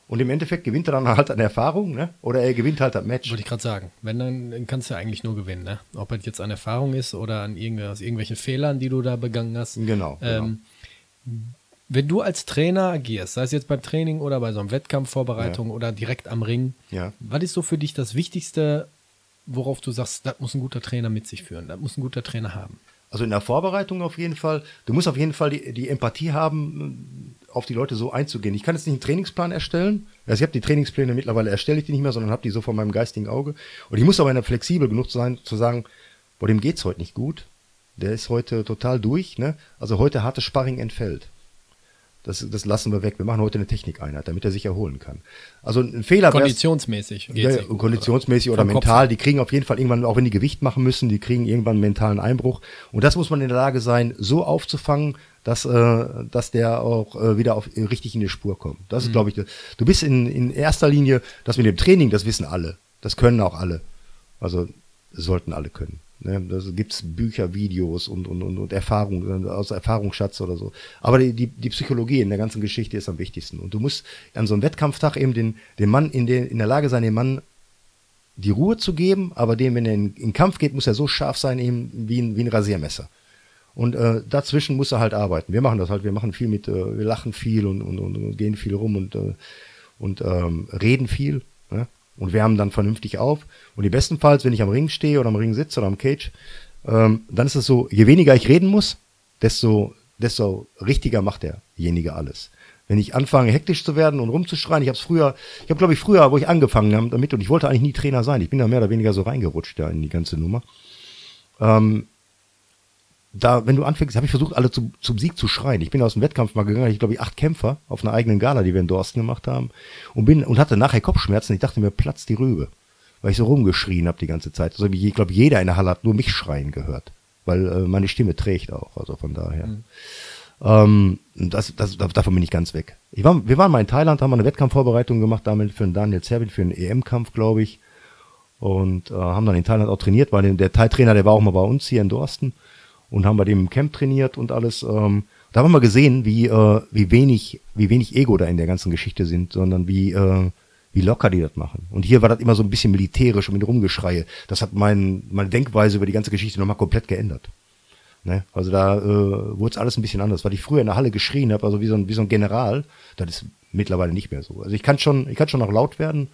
Und im Endeffekt gewinnt er dann halt an Erfahrung, ne? Oder er gewinnt halt das Match. Wollte ich gerade sagen. Wenn, dann, dann kannst du ja eigentlich nur gewinnen, ne? Ob es jetzt an Erfahrung ist oder an aus irgendwelchen Fehlern, die du da begangen hast. Genau. Ähm, genau. Wenn du als Trainer agierst, sei es jetzt beim Training oder bei so einer Wettkampfvorbereitung ja. oder direkt am Ring, ja. was ist so für dich das Wichtigste, worauf du sagst, das muss ein guter Trainer mit sich führen, das muss ein guter Trainer haben? Also in der Vorbereitung auf jeden Fall. Du musst auf jeden Fall die, die Empathie haben, auf die Leute so einzugehen. Ich kann jetzt nicht einen Trainingsplan erstellen. Also ich habe die Trainingspläne mittlerweile erstelle ich die nicht mehr, sondern habe die so vor meinem geistigen Auge. Und ich muss aber flexibel genug sein, zu sagen, boah, dem geht's heute nicht gut. Der ist heute total durch. Ne? Also heute hartes Sparring entfällt. Das, das lassen wir weg. Wir machen heute eine Technikeinheit, damit er sich erholen kann. Also ein Fehler Konditionsmäßig. Ja, ja, konditionsmäßig oder, oder mental. Kopf. Die kriegen auf jeden Fall irgendwann, auch wenn die Gewicht machen müssen, die kriegen irgendwann einen mentalen Einbruch. Und das muss man in der Lage sein, so aufzufangen, dass, äh, dass der auch äh, wieder auf, richtig in die Spur kommt. Das ist, mhm. glaube ich, du bist in, in erster Linie, das mit dem Training, das wissen alle. Das können auch alle. Also sollten alle können. Ne? Da gibt's Bücher, Videos und, und, und, und Erfahrung, aus Erfahrungsschatz oder so. Aber die, die, die Psychologie in der ganzen Geschichte ist am wichtigsten. Und du musst an so einem Wettkampftag eben den, den Mann in, den, in der Lage sein, dem Mann die Ruhe zu geben, aber dem, wenn er in, in Kampf geht, muss er so scharf sein, eben wie ein, wie ein Rasiermesser. Und äh, dazwischen muss er halt arbeiten. Wir machen das halt, wir machen viel mit, äh, wir lachen viel und, und, und, gehen viel rum und, äh, und ähm, reden viel. Ne? und wärmen dann vernünftig auf. Und die bestenfalls, wenn ich am Ring stehe oder am Ring sitze oder am Cage, ähm, dann ist es so, je weniger ich reden muss, desto, desto richtiger macht derjenige alles. Wenn ich anfange, hektisch zu werden und rumzuschreien, ich habe es früher, ich habe glaube ich früher, wo ich angefangen habe damit, und ich wollte eigentlich nie Trainer sein, ich bin da mehr oder weniger so reingerutscht da in die ganze Nummer. Ähm, da, wenn du anfängst, habe ich versucht, alle zum, zum Sieg zu schreien. Ich bin aus dem Wettkampf mal gegangen, ich glaube ich acht Kämpfer auf einer eigenen Gala, die wir in Dorsten gemacht haben, und bin und hatte nachher Kopfschmerzen. Ich dachte mir, platzt die Rübe, weil ich so rumgeschrien habe die ganze Zeit. Also ich glaube, jeder in der Halle hat nur mich schreien gehört, weil äh, meine Stimme trägt auch. Also von daher. Mhm. Ähm, das, das, davon bin ich ganz weg. Ich war, wir waren mal in Thailand, haben eine Wettkampfvorbereitung gemacht, damit für einen Daniel Zerbin, für einen EM-Kampf, glaube ich. Und äh, haben dann in Thailand auch trainiert, weil der Thai-Trainer, der war auch mal bei uns hier in Dorsten und haben bei dem Camp trainiert und alles. Ähm, da haben wir gesehen, wie, äh, wie wenig, wie wenig Ego da in der ganzen Geschichte sind, sondern wie, äh, wie locker die das machen. Und hier war das immer so ein bisschen militärisch und mit Rumgeschreie. Das hat mein, meine Denkweise über die ganze Geschichte nochmal komplett geändert. Ne? Also da äh, wurde es alles ein bisschen anders. Weil ich früher in der Halle geschrien habe, also wie so, ein, wie so ein General, das ist mittlerweile nicht mehr so. Also ich kann schon, ich kann schon noch laut werden,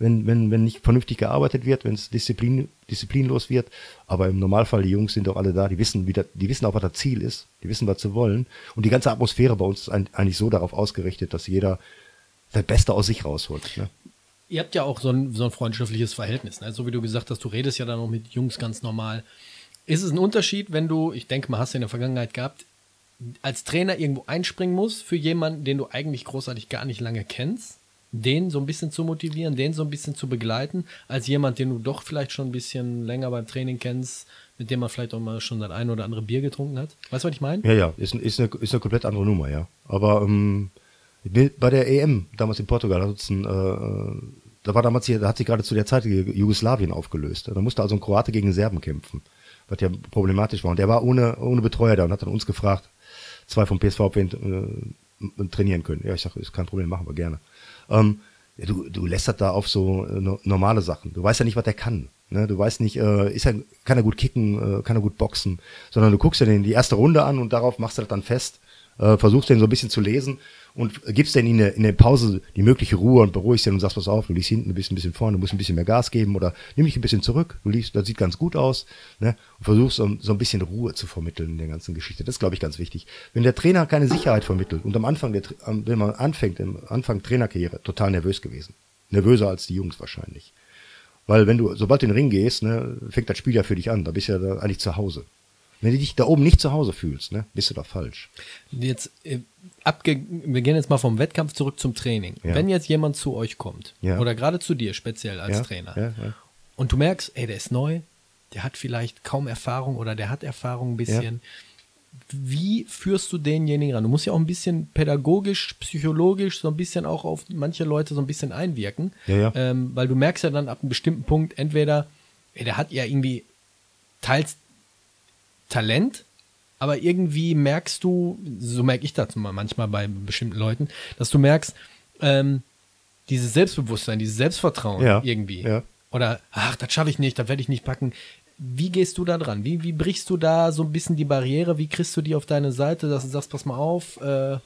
wenn, wenn, wenn nicht vernünftig gearbeitet wird, wenn es Disziplin, disziplinlos wird. Aber im Normalfall, die Jungs sind doch alle da, die wissen, wie das, die wissen auch, was das Ziel ist, die wissen, was sie wollen. Und die ganze Atmosphäre bei uns ist eigentlich so darauf ausgerichtet, dass jeder das Beste aus sich rausholt. Ne? Ihr habt ja auch so ein, so ein freundschaftliches Verhältnis, ne? So wie du gesagt hast, du redest ja dann auch mit Jungs ganz normal. Ist es ein Unterschied, wenn du, ich denke mal, hast du in der Vergangenheit gehabt, als Trainer irgendwo einspringen musst für jemanden, den du eigentlich großartig gar nicht lange kennst? Den so ein bisschen zu motivieren, den so ein bisschen zu begleiten, als jemand, den du doch vielleicht schon ein bisschen länger beim Training kennst, mit dem man vielleicht auch mal schon das ein oder andere Bier getrunken hat. Weißt du, was ich meine? Ja, ja, ist, ist, eine, ist eine komplett andere Nummer, ja. Aber ähm, bei der EM damals in Portugal, ein, äh, da war damals hier, da hat sich gerade zu der Zeit Jugoslawien aufgelöst. Da musste also ein Kroate gegen Serben kämpfen, was ja problematisch war. Und der war ohne, ohne Betreuer da und hat dann uns gefragt, zwei vom PSV, ob wir ihn, äh, trainieren können. Ja, ich sage, ist kein Problem, machen wir gerne. Ähm, du, du lässt das da auf so äh, normale Sachen. Du weißt ja nicht, was der kann. Ne? Du weißt nicht, äh, ist er, kann er gut kicken, äh, kann er gut boxen, sondern du guckst dir den die erste Runde an und darauf machst du das dann fest, äh, versuchst den so ein bisschen zu lesen und gibst dann in der, in der Pause die mögliche Ruhe und beruhigst den und sagst, pass auf, du liegst hinten, du bist ein bisschen vorne, du musst ein bisschen mehr Gas geben oder nimm dich ein bisschen zurück, du liegst, das sieht ganz gut aus, ne? Und versuchst so, so ein bisschen Ruhe zu vermitteln in der ganzen Geschichte. Das ist, glaube ich, ganz wichtig. Wenn der Trainer keine Sicherheit vermittelt und am Anfang, der, wenn man anfängt, im Anfang Trainerkarriere, total nervös gewesen. Nervöser als die Jungs wahrscheinlich. Weil wenn du, sobald du in den Ring gehst, ne, fängt das Spiel ja für dich an. Da bist du ja eigentlich zu Hause. Wenn du dich da oben nicht zu Hause fühlst, ne, bist du da falsch. Jetzt, äh, abge wir gehen jetzt mal vom Wettkampf zurück zum Training. Ja. Wenn jetzt jemand zu euch kommt, Ja. oder gerade zu dir speziell als Ja, Trainer, und du merkst, ey, der ist neu, der hat vielleicht kaum Erfahrung oder der hat Erfahrung ein bisschen. Wie führst du denjenigen ran? Du musst ja auch ein bisschen pädagogisch, psychologisch so ein bisschen auch auf manche Leute so ein bisschen einwirken. Ähm, weil du merkst ja dann ab einem bestimmten Punkt, entweder, ey, der hat ja irgendwie teils Talent, aber irgendwie merkst du, so merke ich das mal manchmal bei bestimmten Leuten, dass du merkst, ähm, dieses Selbstbewusstsein, dieses Selbstvertrauen Ja, irgendwie. ja. Oder, ach, das schaffe ich nicht, das werde ich nicht packen. Wie gehst du da dran? Wie, wie brichst du da so ein bisschen die Barriere? Wie kriegst du die auf deine Seite, dass du sagst, pass mal auf, äh,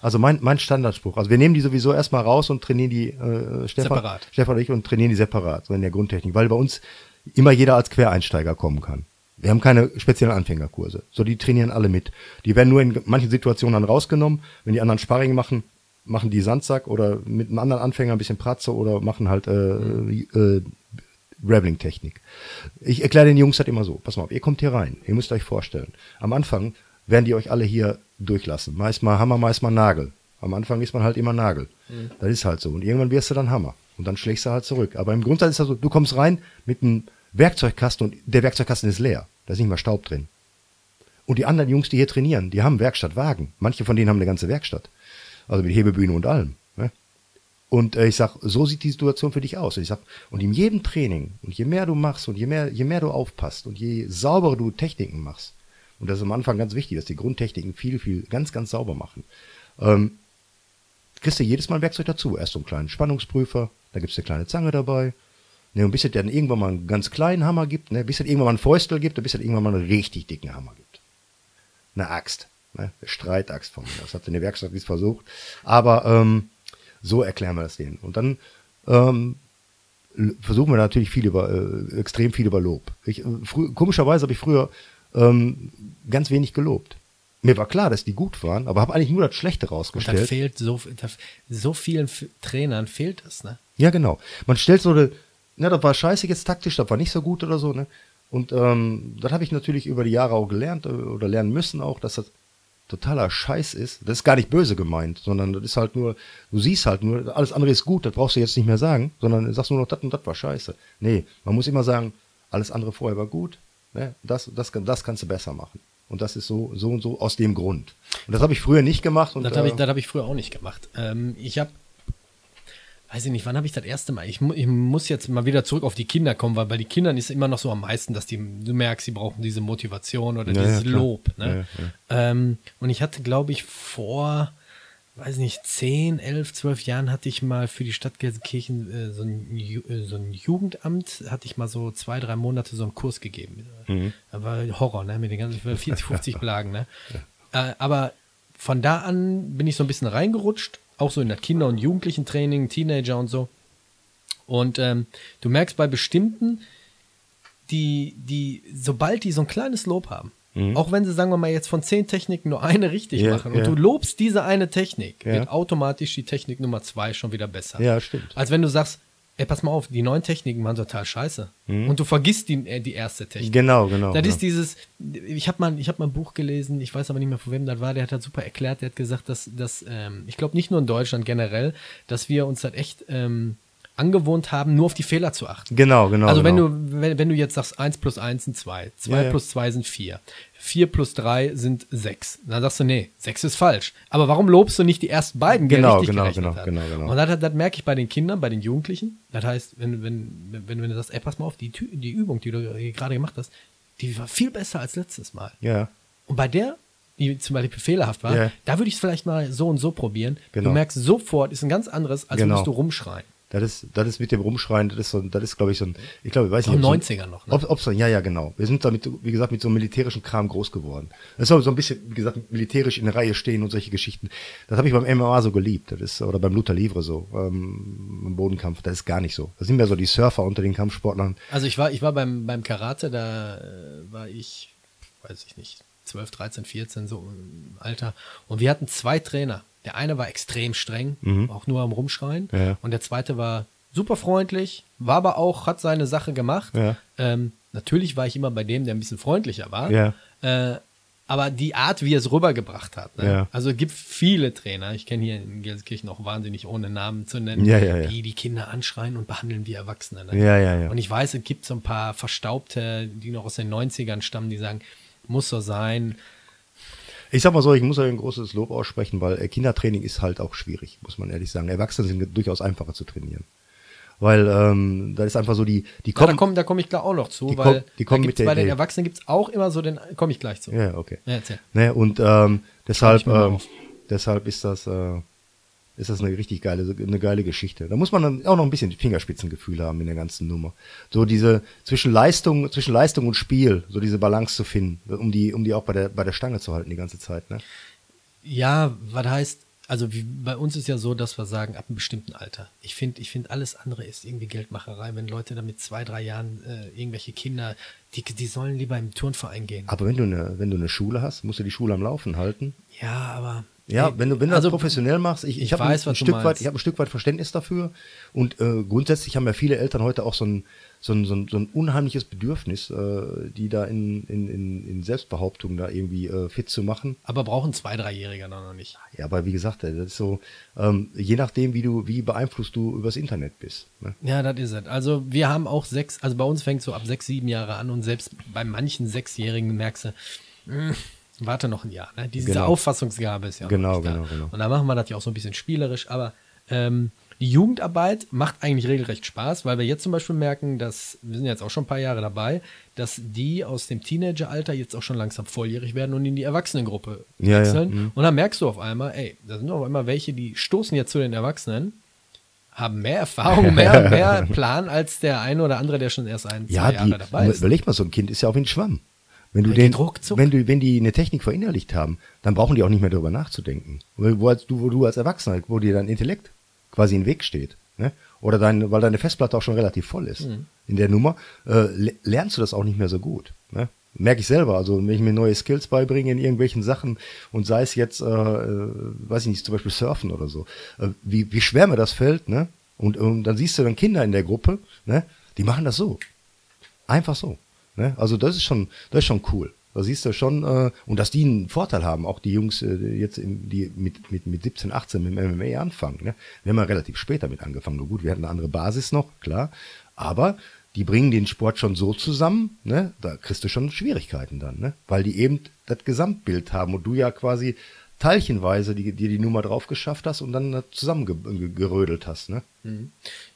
Also mein, mein Standardspruch. Also wir nehmen die sowieso erstmal raus und trainieren die äh, Stefan, Separat. Stefan und ich und trainieren die separat, so in der Grundtechnik, weil bei uns immer jeder als Quereinsteiger kommen kann. Wir haben keine speziellen Anfängerkurse. So, die trainieren alle mit. Die werden nur in manchen Situationen dann rausgenommen. Wenn die anderen Sparring machen, machen die Sandsack oder mit einem anderen Anfänger ein bisschen Pratze oder machen halt äh, äh, Graveling-Technik. Ich erkläre den Jungs das immer so. Pass mal auf, ihr kommt hier rein. Ihr müsst euch vorstellen. Am Anfang werden die euch alle hier durchlassen. Meist mal Hammer, meist mal Nagel. Am Anfang ist man halt immer Nagel. Das ist halt so. Und irgendwann wirst du dann Hammer. Und dann schlägst du halt zurück. Aber im Grundsatz ist das so, du kommst rein mit einem Werkzeugkasten und der Werkzeugkasten ist leer. Da ist nicht mal Staub drin. Und die anderen Jungs, die hier trainieren, die haben Werkstattwagen. Manche von denen haben eine ganze Werkstatt. Also mit Hebebühne und allem. Ne? Und äh, ich sag, so sieht die Situation für dich aus. Und ich sag, und in jedem Training, und je mehr du machst und je mehr, je mehr du aufpasst und je sauberer du Techniken machst, und das ist am Anfang ganz wichtig, dass die Grundtechniken viel, viel, ganz, ganz sauber machen, ähm, kriegst du jedes Mal ein Werkzeug dazu. Erst so einen kleinen Spannungsprüfer, da gibt's eine kleine Zange dabei. Ne, und bis es dann irgendwann mal einen ganz kleinen Hammer gibt, ne, bis es irgendwann mal einen Fäustel gibt, bis es irgendwann mal einen richtig dicken Hammer gibt. Eine Axt, ne, eine Streitaxt von mir. Das hat in der Werkstatt nicht versucht. Aber ähm, so erklären wir das denen. Und dann ähm, versuchen wir natürlich viel über, äh, extrem viel über Lob. Ich, äh, komischerweise habe ich früher ähm, ganz wenig gelobt. Mir war klar, dass die gut waren, aber habe eigentlich nur das Schlechte und das rausgestellt. fehlt so, das, so vielen Trainern fehlt das, ne? Ja, genau. Man stellt so eine, na, das war scheiße jetzt taktisch, das war nicht so gut oder so, ne? Und ähm, das habe ich natürlich über die Jahre auch gelernt äh, oder lernen müssen auch, dass das totaler Scheiß ist. Das ist gar nicht böse gemeint, sondern das ist halt nur, du siehst halt nur, alles andere ist gut, das brauchst du jetzt nicht mehr sagen, sondern sagst nur noch, das und das war scheiße. Nee, man muss immer sagen, alles andere vorher war gut, ne? das, das, das kannst du besser machen. Und das ist so, so und so aus dem Grund. Und das habe ich früher nicht gemacht. Und, Das habe ich, äh, das hab ich früher auch nicht gemacht. Ähm, ich habe, weiß ich nicht, wann habe ich das erste Mal? Ich, mu ich muss jetzt mal wieder zurück auf die Kinder kommen, weil bei den Kindern ist immer noch so am meisten, dass die, du merkst, sie brauchen diese Motivation oder Ja, ja, dieses klar. Lob. Ne? Ja, ja, Ähm, und ich hatte, glaube ich, vor, weiß nicht, 10, 11, 12 Jahren hatte ich mal für die Stadt Gelsenkirchen äh, so, ein, Ju äh, so ein Jugendamt, hatte ich mal so zwei, drei Monate so einen Kurs gegeben. Mhm. Da war Horror, ne? Mit den ganzen 40, 50 Blagen, ne? Äh, aber von da an bin ich so ein bisschen reingerutscht, auch so in das Kinder- und Jugendlichen-Training, Teenager und so. Und ähm, du merkst bei bestimmten, die, die, sobald die so ein kleines Lob haben, auch wenn sie, sagen wir mal, jetzt von zehn Techniken nur eine richtig Ja, machen und ja. du lobst diese eine Technik, Ja. wird automatisch die Technik Nummer zwei schon wieder besser. Ja, stimmt. Als wenn du sagst, ey, pass mal auf, die neuen Techniken waren total scheiße. Und du vergisst die, äh, die erste Technik. Genau, genau. Das genau. ist dieses, ich habe mal, ich hab mal ein Buch gelesen, ich weiß aber nicht mehr, von wem das war, der hat das super erklärt, der hat gesagt, dass, dass ähm, ich glaube nicht nur in Deutschland generell, dass wir uns halt echt ähm, angewohnt haben, nur auf die Fehler zu achten. Genau, genau. also genau. wenn du, wenn, wenn du jetzt sagst, 1 plus 1 sind 2, 2 Ja, ja. plus 2 sind 4, 4 plus 3 sind 6. Dann sagst du, nee, 6 ist falsch. Aber warum lobst du nicht die ersten beiden, die Genau, richtig genau, gerechnet genau, hat? genau, genau. Und das, das merke ich bei den Kindern, bei den Jugendlichen. Das heißt, wenn, wenn, wenn, wenn du sagst, ey, pass mal auf, die, die Übung, die du gerade gemacht hast, die war viel besser als letztes Mal. Ja. Und bei der, die zum Beispiel fehlerhaft war, Ja. da würde ich es vielleicht mal so und so probieren. Genau. Du merkst sofort, ist ein ganz anderes, als Genau. würdest du rumschreien. Das ist, das ist mit dem Rumschreien, das ist so, das ist, glaube ich, so ein, ich glaube, ich weiß nicht. ob 90er noch, ne? Ob, ob so, ja, ja, genau. Wir sind damit, wie gesagt, mit so einem militärischen Kram groß geworden. Das ist auch so ein bisschen, wie gesagt, militärisch in der Reihe stehen und solche Geschichten. Das habe ich beim MMA so geliebt. Das ist, oder beim Luther Livre so, ähm, im Bodenkampf. Das ist gar nicht so. Das sind mehr so die Surfer unter den Kampfsportlern. Also ich war, ich war beim, beim Karate, da äh, war ich, weiß ich nicht, 12, 13, 14, so im Alter. Und wir hatten zwei Trainer. Der eine war extrem streng, auch nur am Rumschreien. Mhm. Ja. Und der zweite war super freundlich, war aber auch, hat seine Sache gemacht. Ja. Ähm, natürlich war ich immer bei dem, der ein bisschen freundlicher war. Ja. Äh, aber die Art, wie er es rübergebracht hat. Ne? Ja. Also es gibt viele Trainer, ich kenne hier in Gelsenkirchen auch wahnsinnig, ohne Namen zu nennen, ja, ja. die die Kinder anschreien und behandeln wie Erwachsene. Ne? Ja, ja, ja. Und ich weiß, es gibt so ein paar Verstaubte, die noch aus den 90ern stammen, die sagen, muss so sein. Ich sag mal so, ich muss euch ein großes Lob aussprechen, weil äh, Kindertraining ist halt auch schwierig, muss man ehrlich sagen. Erwachsene sind durchaus einfacher zu trainieren. Weil ähm, da ist einfach so die, die Ja, da kommen. komme da komm ich gleich auch noch zu, die weil kommen- die kommen mit der bei den. Erwachsenen gibt es auch immer so den, komme ich gleich zu. Ja, okay. Ja, erzähl. Ne, und ähm, deshalb, ähm, deshalb ist das, äh, ist das eine richtig geile, eine geile Geschichte. Da muss man dann auch noch ein bisschen Fingerspitzengefühl haben in der ganzen Nummer. So diese zwischen Leistung, zwischen Leistung und Spiel, so diese Balance zu finden, um die, um die auch bei der, bei der Stange zu halten die ganze Zeit. Ne? Ja, was heißt, also wie, bei uns ist ja so, dass wir sagen, ab einem bestimmten Alter. Ich finde, ich finde, alles andere ist irgendwie Geldmacherei. Wenn Leute da mit zwei, drei Jahren äh, irgendwelche Kinder, die, die sollen lieber im Turnverein gehen. Aber wenn du eine, wenn du eine Schule hast, musst du die Schule am Laufen halten. Ja, aber. Ja, wenn du, wenn du also, das professionell machst, ich, ich, ich habe ein, ein Stück weit, ich habe ein Stück weit Verständnis dafür und äh, grundsätzlich haben ja viele Eltern heute auch so ein so ein, so ein, so ein unheimliches Bedürfnis, äh, die da in, in, in, in Selbstbehauptung da irgendwie äh, fit zu machen. Aber brauchen zwei, dreijähriger noch nicht. Ja, aber wie gesagt, das ist so, ähm, je nachdem, wie du, wie beeinflusst du übers Internet bist. Ne? Ja, das ist es. Also wir haben auch sechs, also bei uns fängt so ab sechs, sieben Jahre an und selbst bei manchen Sechsjährigen merkst du, mh, warte noch ein Jahr. Ne? Diese Genau. Auffassungsgabe ist ja auch Genau, nicht da. genau, genau. Und da machen wir das ja auch so ein bisschen spielerisch, aber ähm, die Jugendarbeit macht eigentlich regelrecht Spaß, weil wir jetzt zum Beispiel merken, dass, wir sind jetzt auch schon ein paar Jahre dabei, dass die aus dem Teenageralter jetzt auch schon langsam volljährig werden und in die Erwachsenengruppe Ja, ja, wechseln. mhm. Und dann merkst du auf einmal, ey, da sind auf einmal welche, die stoßen jetzt zu den Erwachsenen, haben mehr Erfahrung, mehr, mehr Plan als der eine oder andere, der schon erst ein, zwei Ja, Jahre die, dabei ist. überleg mal, so ein Kind ist ja auch wie ein Schwamm. Wenn du Ja, den, wenn du, wenn die eine Technik verinnerlicht haben, dann brauchen die auch nicht mehr darüber nachzudenken. Wo, als, du, wo du als Erwachsener, wo dir dein Intellekt quasi im Weg steht, ne? Oder dein, weil deine Festplatte auch schon relativ voll ist Mhm. in der Nummer, äh, le- lernst du das auch nicht mehr so gut. Ne? Merke ich selber. Also wenn ich mir neue Skills beibringe in irgendwelchen Sachen und sei es jetzt, äh, äh, weiß ich nicht, zum Beispiel Surfen oder so, äh, wie, wie schwer mir das fällt, ne? Und, und dann siehst du dann Kinder in der Gruppe, ne? Die machen das so. Einfach so. Ne? Also das ist schon, das ist schon cool. Da siehst du schon, äh, und dass die einen Vorteil haben, auch die Jungs, äh, jetzt im, die mit, mit, mit 17, 18 mit dem MMA anfangen. Ne? Wir haben ja relativ spät damit angefangen. Nur gut, wir hatten eine andere Basis noch, klar. Aber die bringen den Sport schon so zusammen, ne? da kriegst du schon Schwierigkeiten dann, ne? weil die eben das Gesamtbild haben und du ja quasi teilchenweise die, dir die Nummer drauf geschafft hast und dann zusammengerödelt hast. Ne?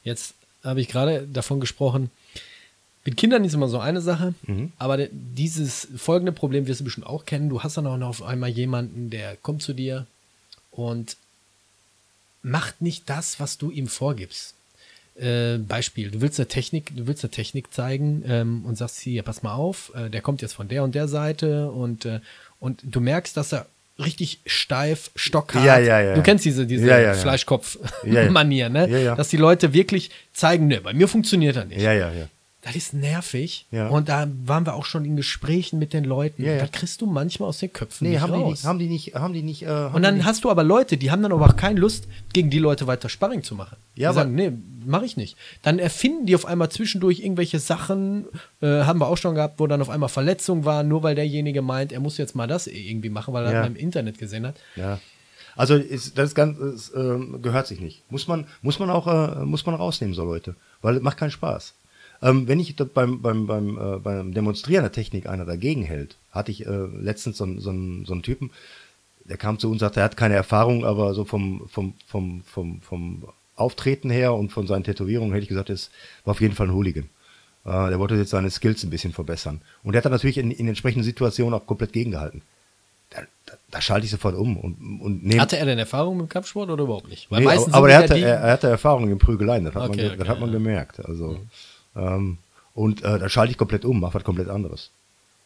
Jetzt habe ich gerade davon gesprochen, mit Kindern ist immer so eine Sache, aber de- dieses folgende Problem wirst du bestimmt auch kennen. Du hast dann auch noch auf einmal jemanden, der kommt zu dir und macht nicht das, was du ihm vorgibst. Äh, Beispiel, du willst eine Technik, du willst eine Technik zeigen ähm, und sagst hier, pass mal auf, äh, der kommt jetzt von der und der Seite und, äh, und du merkst, dass er richtig steif, stockhart. Ja, ja, ja. Du kennst diese, diese Ja. Fleischkopf-Manier, ne? Dass die Leute wirklich zeigen, ne, bei mir funktioniert das nicht. Ja, ja, ja. Das ist nervig. Ja. Und da waren wir auch schon in Gesprächen mit den Leuten. Ja, ja. Das kriegst du manchmal aus den Köpfen Nee, nicht haben die, raus. nicht, haben die nicht, haben die nicht, äh, haben und die dann nicht, hast du aber Leute, die haben dann aber auch keine Lust, gegen die Leute weiter Sparring zu machen. Ja, die sagen, nee, mache ich nicht. Dann erfinden die auf einmal zwischendurch irgendwelche Sachen, äh, haben wir auch schon gehabt, wo dann auf einmal Verletzungen waren, nur weil derjenige meint, er muss jetzt mal das irgendwie machen, weil er Ja. im Internet gesehen hat. Ja. Also ist, das ist ganz, ist, ähm, gehört sich nicht. Muss man, muss man auch, äh, muss man rausnehmen, so Leute. Weil es macht keinen Spaß. Ähm, wenn ich beim, beim, beim, äh, beim Demonstrieren der Technik einer dagegen hält, hatte ich äh, letztens so, einen- so, so einen Typen, der kam zu uns und sagte, er hat keine Erfahrung, aber so vom, vom, vom, vom, vom Auftreten her und von seinen Tätowierungen hätte ich gesagt, das war auf jeden Fall ein Hooligan. Äh, der wollte jetzt seine Skills ein bisschen verbessern. Und der hat dann natürlich in, in entsprechenden Situationen auch komplett gegengehalten. da, da, da schalte ich sofort um und, und nehme. Hatte er denn Erfahrung mit dem Kampfsport oder überhaupt nicht? Nee, aber sind aber es er hatte, er, er hatte Erfahrung in Prügeleien, das hat, man, Okay, das okay, hat man gemerkt. Also, ähm, und äh, da schalte ich komplett um, mache was komplett anderes.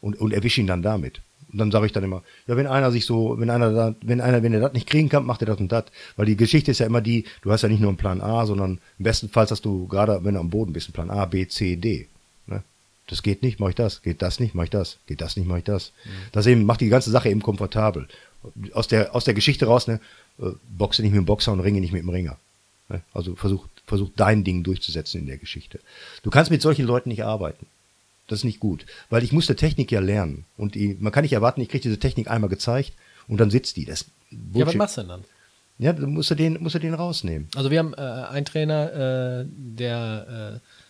Und, und erwische ihn dann damit. Und dann sage ich dann immer, ja, wenn einer sich so, wenn einer da, wenn einer, wenn er das nicht kriegen kann, macht er das und das. Weil die Geschichte ist ja immer die, du hast ja nicht nur einen Plan A, sondern im besten Fall hast du gerade, wenn du am Boden bist, einen Plan A, B, C, D. Ne? Das geht nicht, mache ich das. Geht das nicht, mache ich das. Geht das nicht, mache ich das. Das eben macht die ganze Sache eben komfortabel. Aus der, aus der Geschichte raus, ne, äh, boxe nicht mit dem Boxer und ringe nicht mit dem Ringer. Ne? Also versuch, versuch dein Ding durchzusetzen in der Geschichte. Du kannst mit solchen Leuten nicht arbeiten. Das ist nicht gut, weil ich musste Technik ja lernen und die, man kann nicht erwarten, ich kriege diese Technik einmal gezeigt und dann sitzt die. Das ist Ja, was Bullshit. machst du denn dann? Ja, dann musst du den, musst du den rausnehmen. Also wir haben äh, einen Trainer, äh, der äh,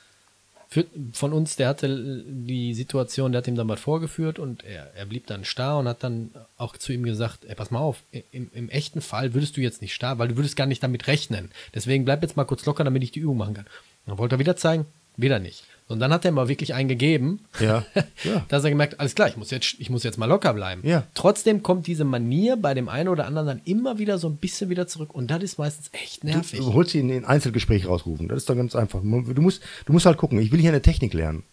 für, von uns, der hatte äh, die Situation, der hat ihm dann was vorgeführt und er, er blieb dann starr und hat dann auch zu ihm gesagt, ey, pass mal auf, im, im echten Fall würdest du jetzt nicht starr, weil du würdest gar nicht damit rechnen. Deswegen bleib jetzt mal kurz locker, damit ich die Übung machen kann. Dann wollte er wieder zeigen, wieder nicht. Und dann hat er mal wirklich einen gegeben, Ja, ja. dass er gemerkt, alles klar, ich muss jetzt, ich muss jetzt mal locker bleiben. Ja. Trotzdem kommt diese Manier bei dem einen oder anderen dann immer wieder so ein bisschen wieder zurück und das ist meistens echt nervig. Du holst ihn in ein Einzelgespräch rausrufen. Das ist doch ganz einfach. Du musst, du musst halt gucken. Ich will hier eine Technik lernen.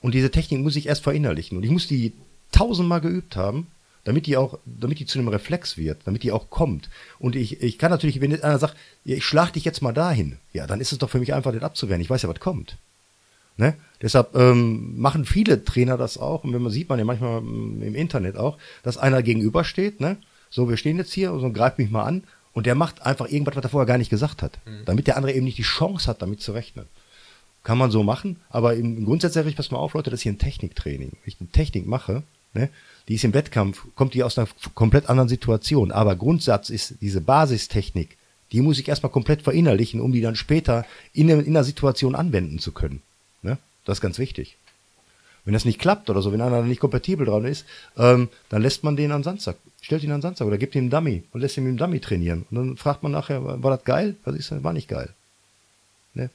Und diese Technik muss ich erst verinnerlichen. Und ich muss die tausendmal geübt haben, damit die auch, damit die zu einem Reflex wird, damit die auch kommt. Und ich, ich kann natürlich, wenn einer sagt, ich schlag dich jetzt mal dahin, ja, dann ist es doch für mich einfach, das abzuwehren. Ich weiß ja, was kommt. Ne? Deshalb ähm, machen viele Trainer das auch. Und wenn man sieht man ja manchmal ähm, im Internet auch, dass einer gegenübersteht, ne? So, wir stehen jetzt hier und so greift mich mal an und der macht einfach irgendwas, was er vorher gar nicht gesagt hat. Damit der andere eben nicht die Chance hat, damit zu rechnen. Kann man so machen, aber im grundsätzlich pass mal auf, Leute, das ist hier ein Techniktraining. Wenn ich eine Technik mache, ne, die ist im Wettkampf, kommt die aus einer komplett anderen Situation. Aber Grundsatz ist diese Basistechnik, die muss ich erstmal komplett verinnerlichen, um die dann später in, in einer Situation anwenden zu können. Das ist ganz wichtig. Wenn das nicht klappt oder so, wenn einer nicht kompatibel dran ist, ähm, dann lässt man den an Sandsack, stellt ihn an Sandsack oder gibt ihm einen Dummy und lässt ihn mit dem Dummy trainieren. Und dann fragt man nachher, war das geil? Was ist das? War nicht geil. Ne?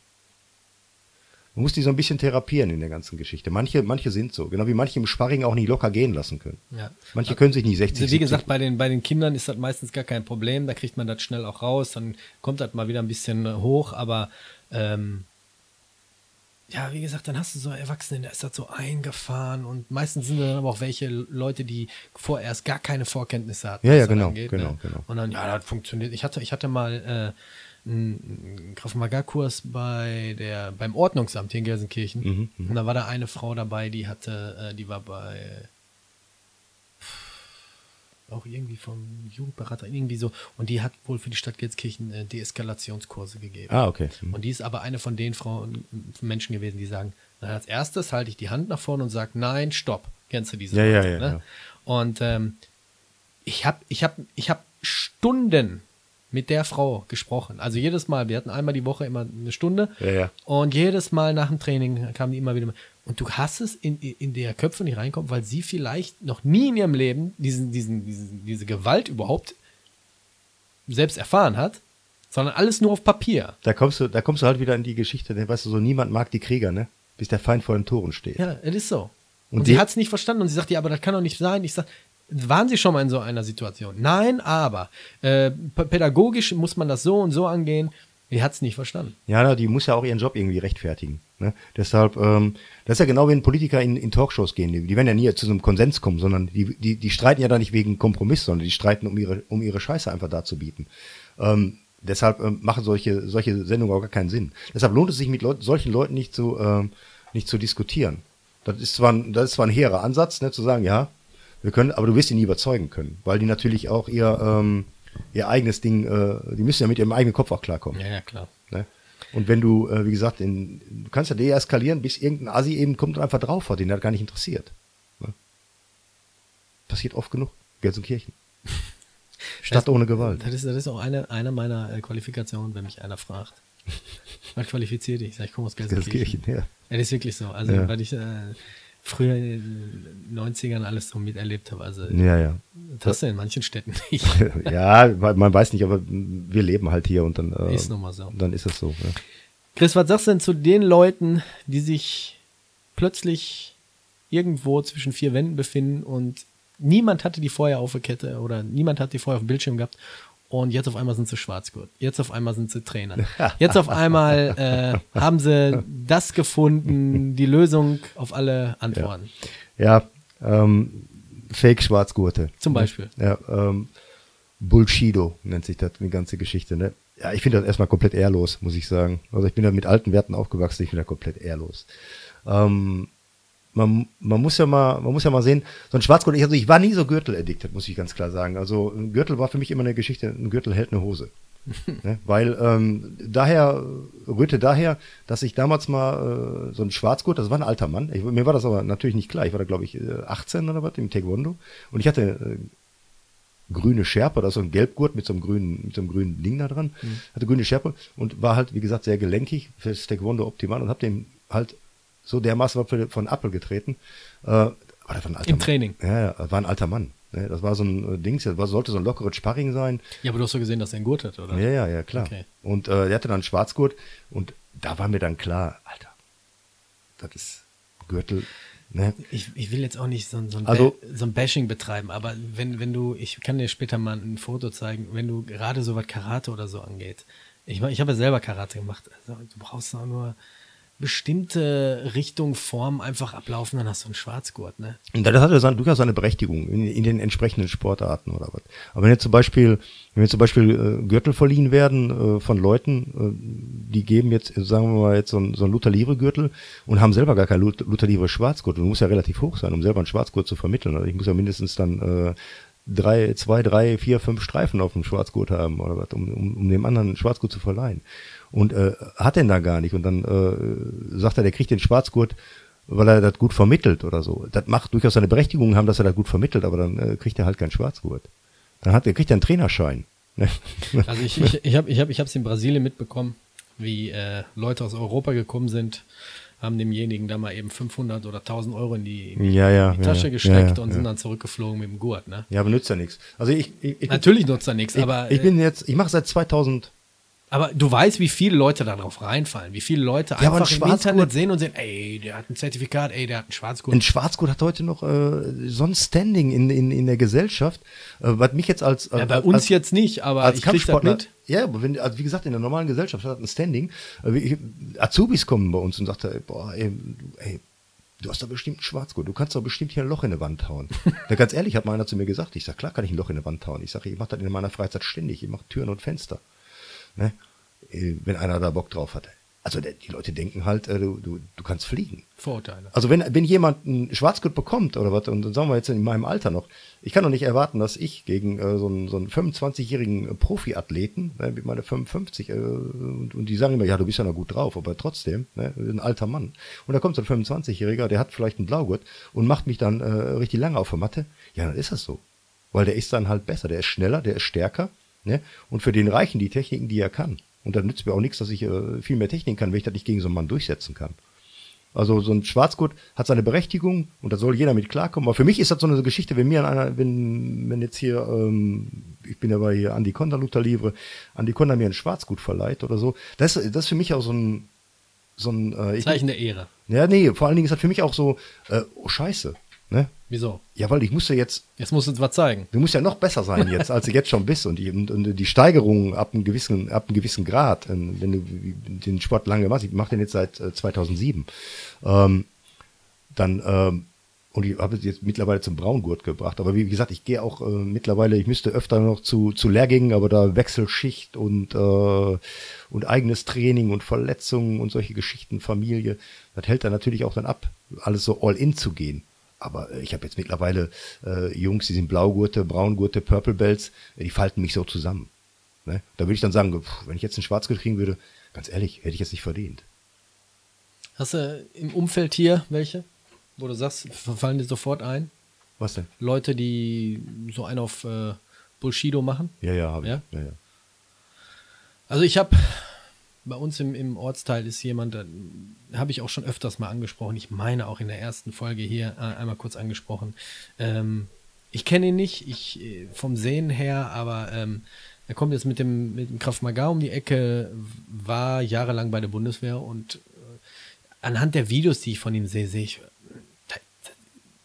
Man muss die so ein bisschen therapieren in der ganzen Geschichte. Manche, manche sind so, genau wie manche im Sparring auch nicht locker gehen lassen können. Ja. Manche können sich nicht 60 Also wie gesagt, 70 bei den, bei den Kindern ist das meistens gar kein Problem, da kriegt man das schnell auch raus, dann kommt das mal wieder ein bisschen hoch, aber ähm, ja, wie gesagt, dann hast du so Erwachsene, da ist das so eingefahren und meistens sind dann aber auch welche Leute, die vorerst gar keine Vorkenntnisse hatten. Ja, ja, genau, angeht, genau, ne? genau. Und dann, ja, das funktioniert. Ich hatte, ich hatte mal äh, einen Krav Maga-Kurs bei der, beim Ordnungsamt hier in Gelsenkirchen. Mhm, und da war da eine Frau dabei, die hatte, äh, die war bei auch irgendwie vom Jugendberater, irgendwie so. Und die hat wohl für die Stadt Gelsenkirchen äh, Deeskalationskurse gegeben. Ah, okay. Hm. Und die ist aber eine von den Frauen, Menschen gewesen, die sagen, na, als erstes halte ich die Hand nach vorne und sage, nein, stopp. Kennst du diese? Ja, ja, Worte, ja, ne? ja. Und ähm, ich habe ich hab, ich hab Stunden mit der Frau gesprochen. Also jedes Mal, wir hatten einmal die Woche immer eine Stunde. Ja, ja. Und jedes Mal nach dem Training kam die immer wieder. Und du hast es in, in der Köpfe nicht reinkommt, weil sie vielleicht noch nie in ihrem Leben diesen, diesen, diesen, diese Gewalt überhaupt selbst erfahren hat, sondern alles nur auf Papier. Da kommst du, da kommst du halt wieder in die Geschichte, ne? weißt du, so niemand mag die Krieger, ne? Bis der Feind vor den Toren steht. Ja, es ist so. Und, Und sie hat es nicht verstanden und sie sagt, ja, aber das kann doch nicht sein. Ich sag, waren Sie schon mal in so einer Situation? Nein, aber äh, pädagogisch muss man das so und so angehen. Die hat es nicht verstanden. Ja, die muss ja auch ihren Job irgendwie rechtfertigen. Ne? Deshalb, ähm, das ist ja genau, wenn Politiker in, in Talkshows gehen, die, die werden ja nie zu so einem Konsens kommen, sondern die, die, die streiten ja da nicht wegen Kompromiss, sondern die streiten, um ihre, um ihre Scheiße einfach darzubieten. Ähm, deshalb ähm, machen solche, solche Sendungen auch gar keinen Sinn. Deshalb lohnt es sich mit Leut solchen Leuten nicht zu, ähm, nicht zu diskutieren. Das ist zwar ein, das ist zwar ein hehrer Ansatz, ne, zu sagen, ja, wir können, aber du wirst ihn nie überzeugen können, weil die natürlich auch ihr, ähm, ihr eigenes Ding, äh, die müssen ja mit ihrem eigenen Kopf auch klarkommen. Ja, ja, klar. Ne? Und wenn du, äh, wie gesagt, in, du kannst ja deeskalieren, bis irgendein Asi eben kommt und einfach drauf hat, den das gar nicht interessiert. Ne? Passiert oft genug. Gelsenkirchen. Stadt ohne Gewalt. Das ist, das ist auch eine, eine meiner äh, Qualifikationen, wenn mich einer fragt. Was qualifiziert dich? Ich sag, ich komme aus Gelsenkirchen. Gelsenkirchen, ja. Ja, das ist wirklich so. Also, Ja. weil ich äh, früher in den 90ern alles so miterlebt habe. Also, Ja, ja. das hast du in manchen Städten nicht. ja, man weiß nicht, aber wir leben halt hier und dann, äh, Ist nun mal so. dann ist es so. Ja. Chris, was sagst du denn zu den Leuten, die sich plötzlich irgendwo zwischen vier Wänden befinden und niemand hatte die vorher auf der Kette oder niemand hat die vorher auf dem Bildschirm gehabt. Und jetzt auf einmal sind sie Schwarzgurt. Jetzt auf einmal sind sie Trainer. Jetzt auf einmal äh, haben sie das gefunden, die Lösung auf alle Antworten. Ja, ähm, Fake-Schwarzgurte. Zum Beispiel. Ja, ähm, Bullshido nennt sich das, die ganze Geschichte. Ne? Ja, ich finde das erstmal komplett ehrlos, muss ich sagen. Also ich bin da mit alten Werten aufgewachsen, ich finde das komplett ehrlos. Ähm, man, man muss ja mal, man muss ja mal sehen, so ein Schwarzgurt, ich, also ich war nie so Gürtel-addicted, muss ich ganz klar sagen. Also ein Gürtel war für mich immer eine Geschichte, ein Gürtel hält eine Hose. ne? Weil ähm, daher, rührte daher, dass ich damals mal äh, so ein Schwarzgurt, das war ein alter Mann, ich, mir war das aber natürlich nicht klar, ich war da glaube ich 18 oder was im Taekwondo und ich hatte äh, grüne Schärpe, da ist so ein Gelbgurt mit so einem grünen, mit so einem grünen Ding da dran, mhm. hatte grüne Schärpe und war halt, wie gesagt, sehr gelenkig fürs Taekwondo optimal und hab dem halt so dermaßen von Apple getreten. Äh, war das ein alter Im Mann. Training. Ja, ja, war ein alter Mann. Ne? Das war so ein äh, Dings, das war, sollte so ein lockeres Sparring sein. Ja, aber du hast so gesehen, dass er einen Gurt hat, oder? Ja, ja, ja, klar. Okay. Und äh, der hatte dann einen Schwarzgurt und da war mir dann klar, Alter, das ist Gürtel. Ne? Ich, ich will jetzt auch nicht so, so, ein Also- so ein Bashing betreiben, aber wenn, wenn du, ich kann dir später mal ein Foto zeigen, wenn du gerade so was Karate oder so angeht. Ich, ich habe ja selber Karate gemacht. Also, du brauchst auch nur bestimmte Richtung, Form einfach ablaufen, dann hast du einen Schwarzgurt, ne? Und das hatte seine, durchaus seine Berechtigung in, in den entsprechenden Sportarten oder was. Aber wenn jetzt zum Beispiel, wenn jetzt zum Beispiel äh, Gürtel verliehen werden äh, von Leuten, äh, die geben jetzt, sagen wir mal, jetzt so ein, so ein Luther Livre Gürtel und haben selber gar kein Lut- Luther Livre Schwarzgürtel. Du musst ja relativ hoch sein, um selber einen Schwarzgurt zu vermitteln. Also ich muss ja mindestens dann äh, drei, zwei, drei, vier, fünf Streifen auf dem Schwarzgurt haben oder was, um, um, um dem anderen Schwarzgurt zu verleihen. Und äh, hat den da gar nicht. Und dann äh, sagt er, der kriegt den Schwarzgurt, weil er das gut vermittelt oder so. Das macht durchaus seine Berechtigung haben, dass er das gut vermittelt, aber dann äh, kriegt er halt keinen Schwarzgurt. Dann hat er kriegt er einen Trainerschein. Ne? Also ich, ich, ich habe ich hab, ich hab's in Brasilien mitbekommen, wie äh, Leute aus Europa gekommen sind, haben demjenigen da mal eben 500 oder 1000 Euro in die, in die, Ja, ja, in die Tasche ja, gesteckt und sind dann zurückgeflogen mit dem Gurt, ne? Ja, aber nützt ja nichts. Also ich, ich, ich, Natürlich nutzt er nichts, ich, aber, ich äh, bin jetzt, ich mache seit 2000 aber du weißt, wie viele Leute darauf reinfallen, wie viele Leute Ja, aber ein einfach im Internet sehen und sehen, ey, der hat ein Zertifikat, ey, der hat einen Schwarzgurt. Ein Schwarzgurt hat heute noch äh, so ein Standing in, in, in der Gesellschaft, äh, was mich jetzt als, ja, bei als, uns als, jetzt nicht, aber als ich krieg das Kampfsportler, mit. ja, aber wenn, also wie gesagt, in der normalen Gesellschaft hat ein Standing. Äh, wie- Azubis kommen bei uns und sagt, ey, boah, ey, du, ey, du hast doch bestimmt einen Schwarzgurt, du kannst doch bestimmt hier ein Loch in die Wand hauen. da ganz ehrlich, hat mal einer zu mir gesagt, ich sag, klar kann ich ein Loch in die Wand hauen. Ich sage, ich mache das in meiner Freizeit ständig, ich mache Türen und Fenster. Ne? Äh, Wenn einer da Bock drauf hat. Also der, die Leute denken halt, äh, du, du, du kannst fliegen. Vorurteile. Also wenn, wenn jemand einen Schwarzgurt bekommt oder was, und dann sagen wir jetzt in meinem Alter noch, ich kann doch nicht erwarten, dass ich gegen äh, so einen, so einen 25-jährigen Profiathleten, ne, mit meiner 55, äh, und, und die sagen immer, ja, du bist ja noch gut drauf, aber trotzdem, ne, ein alter Mann. Und da kommt so ein 25-Jähriger, der hat vielleicht einen Blaugurt und macht mich dann äh, richtig lange auf der Matte. Ja, dann ist das so. Weil der ist dann halt besser, der ist schneller, der ist stärker, ne? Und für den reichen die Techniken, die er kann. Und dann nützt mir auch nichts, dass ich äh, viel mehr Technik kann, wenn ich das nicht gegen so einen Mann durchsetzen kann. Also so ein Schwarzgurt hat seine Berechtigung und da soll jeder mit klarkommen. Aber für mich ist das so eine Geschichte, wenn mir einer, wenn, wenn jetzt hier, ähm, ich bin ja bei hier Andi Conda Luther Livre, Andi Conda mir ein Schwarzgut verleiht oder so, das, das ist für mich auch so ein, so ein, äh, ich, Zeichen der Ehre. ja, nee, vor allen Dingen ist das für mich auch so, äh, oh Scheiße, ne? Wieso? Ja, weil ich musste jetzt Jetzt musst du uns was zeigen. Du musst ja noch besser sein jetzt, als du jetzt schon bist. Und die, und, und die Steigerung ab einem gewissen, ab einem gewissen Grad, ähm, wenn du den Sport lange machst, ich mache den jetzt seit äh, 2007, ähm, dann, ähm, und ich habe es jetzt mittlerweile zum Braungurt gebracht. Aber wie gesagt, ich gehe auch äh, mittlerweile, ich müsste öfter noch zu, zu Lehrgängen, aber da Wechselschicht und, äh, und eigenes Training und Verletzungen und solche Geschichten, Familie, das hält dann natürlich auch dann ab, alles so all in zu gehen. Aber äh, ich habe jetzt mittlerweile äh, Jungs, die sind Blaugurte, Braungurte, Purple Belts, äh, die falten mich so zusammen. Ne? Da würde ich dann sagen, pff, wenn ich jetzt einen Schwarzgurt kriegen würde, ganz ehrlich, hätte ich jetzt nicht verdient. Hast du im Umfeld hier welche, wo du sagst, fallen dir sofort ein? Was denn? Leute, die so einen auf äh, Bullshido machen? Ja, ja, habe ich. Ja? Ja, ja. Also ich habe bei uns im, im Ortsteil ist jemand, habe ich auch schon öfters mal angesprochen. Ich meine auch in der ersten Folge hier äh, einmal kurz angesprochen. Ähm, ich kenne ihn nicht, ich äh, vom Sehen her, aber ähm, er kommt jetzt mit dem, mit dem Krav Maga um die Ecke, war jahrelang bei der Bundeswehr und äh, anhand der Videos, die ich von ihm sehe, sehe ich,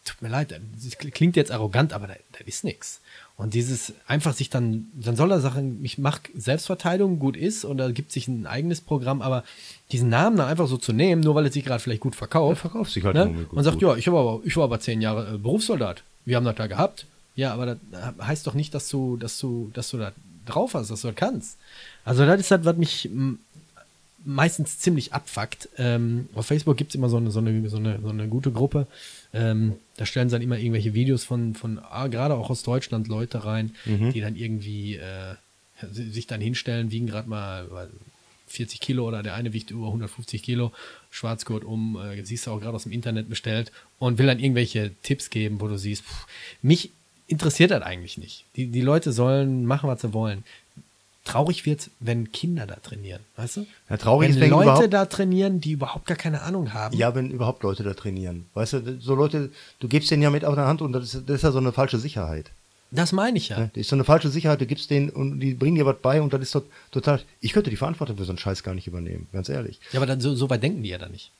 tut mir leid, das klingt jetzt arrogant, aber da, da ist nichts. Und dieses einfach sich dann, dann soll er sagen, ich mache Selbstverteidigung, gut ist, und da gibt sich ein eigenes Programm, aber diesen Namen dann einfach so zu nehmen, nur weil er sich gerade vielleicht gut verkauft. Er verkauft sich halt ne? gut, Und sagt, gut. ja, ich, aber, ich war aber zehn Jahre äh, Berufssoldat. Wir haben das da gehabt. Ja, aber das heißt doch nicht, dass du, dass du, dass du da drauf hast, dass du das kannst. Also das ist halt, was mich meistens ziemlich abfuckt. Ähm, auf Facebook gibt's immer so eine, so eine, so eine, so eine gute Gruppe. Ähm, da stellen sie dann immer irgendwelche Videos von, von ah, gerade auch aus Deutschland Leute rein, die dann irgendwie äh, si- sich dann hinstellen, wiegen gerade mal weil 40 Kilo oder der eine wiegt über 150 Kilo, Schwarzgurt um, äh, siehst du auch gerade aus dem Internet bestellt und will dann irgendwelche Tipps geben, wo du siehst, pff, mich interessiert das eigentlich nicht. Die, die Leute sollen machen, was sie wollen. Traurig wird's, wenn Kinder da trainieren, weißt du? Ja, traurig wenn ist, wenn Leute da trainieren, die überhaupt gar keine Ahnung haben. Ja, wenn überhaupt Leute da trainieren. Weißt du, so Leute, du gibst denen ja mit auf der Hand und das ist, das ist ja so eine falsche Sicherheit. Das meine ich ja. Ne? Das ist so eine falsche Sicherheit, du gibst denen und die bringen dir was bei und das ist tot- total. Ich könnte die Verantwortung für so einen Scheiß gar nicht übernehmen, ganz ehrlich. Ja, aber dann, so, so weit denken die ja dann nicht.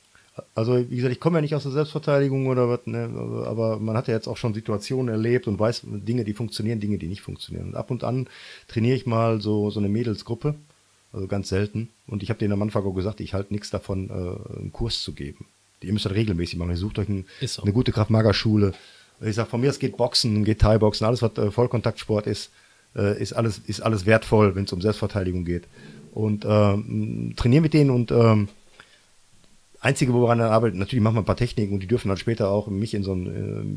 Also, wie gesagt, ich komme ja nicht aus der Selbstverteidigung oder was, ne, aber- man hat ja jetzt auch schon Situationen erlebt und weiß Dinge, die funktionieren, Dinge, die nicht funktionieren. Und ab und an trainiere ich mal so, so eine Mädelsgruppe, also ganz selten. Und ich habe denen am Anfang auch gesagt, ich halte nichts davon, äh, einen Kurs zu geben. Ihr müsst das regelmäßig machen. Ihr sucht euch ein, so. eine gute Kraft-Mager-Schule. Ich sage, von mir es geht Boxen, geht Thai-Boxen, alles, was äh, Vollkontaktsport ist, äh, ist, alles, ist alles wertvoll, wenn es um Selbstverteidigung geht. Und ähm, trainiere mit denen und ähm, Einzige, woran er arbeitet, natürlich machen wir ein paar Techniken und die dürfen dann später auch mich in so ein,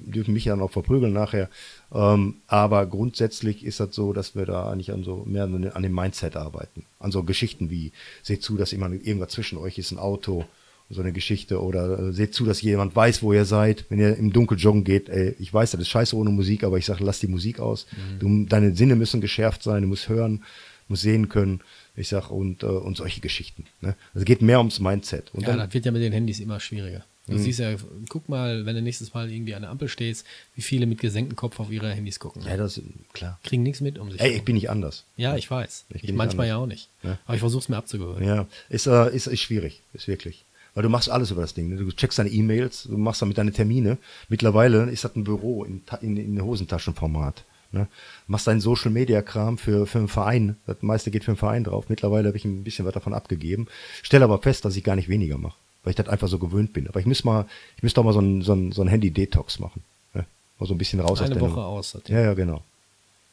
äh, dürfen mich dann auch verprügeln nachher. Ähm, aber grundsätzlich ist das so, dass wir da eigentlich an so mehr an dem Mindset arbeiten. An so Geschichten wie, seht zu, dass immer irgendwas zwischen euch ist, ein Auto, so eine Geschichte oder äh, seht zu, dass jemand weiß, wo ihr seid, wenn ihr im Dunkel joggen geht. Ey, ich weiß, das ist scheiße ohne Musik, aber ich sage, lass die Musik aus. Du, deine Sinne müssen geschärft sein, du musst hören, musst sehen können. Ich sag und äh, und solche Geschichten. Ne? Also es geht mehr ums Mindset. Und Ja, dann, das wird ja mit den Handys immer schwieriger. Du siehst ja, guck mal, wenn du nächstes Mal irgendwie an der Ampel stehst, wie viele mit gesenktem Kopf auf ihre Handys gucken. ja, das klar. Kriegen nichts mit um sich. Ey, ich bin nicht anders. ja, ich weiß. Ich Ich, manchmal ja auch nicht. Ja. Aber ich versuche es mir abzugewöhnen. Ja, ist, äh, ist, ist schwierig, ist wirklich. Weil du machst alles über das Ding. Ne? Du checkst deine E-Mails, du machst damit deine Termine. Mittlerweile ist das ein Büro in, in, in Hosentaschenformat. Ne? Machst deinen Social Media Kram für, für einen Verein. Das meiste geht für einen Verein drauf. Mittlerweile habe ich ein bisschen was davon abgegeben. Stelle aber fest, dass ich gar nicht weniger mache, weil ich das einfach so gewöhnt bin. Aber ich müsste mal, ich müsste auch mal so ein, so ein, so ein Handy-Detox machen. Ne? Mal so ein bisschen raus aus Eine der Woche Nummer. aus. hat Ja, ja, genau.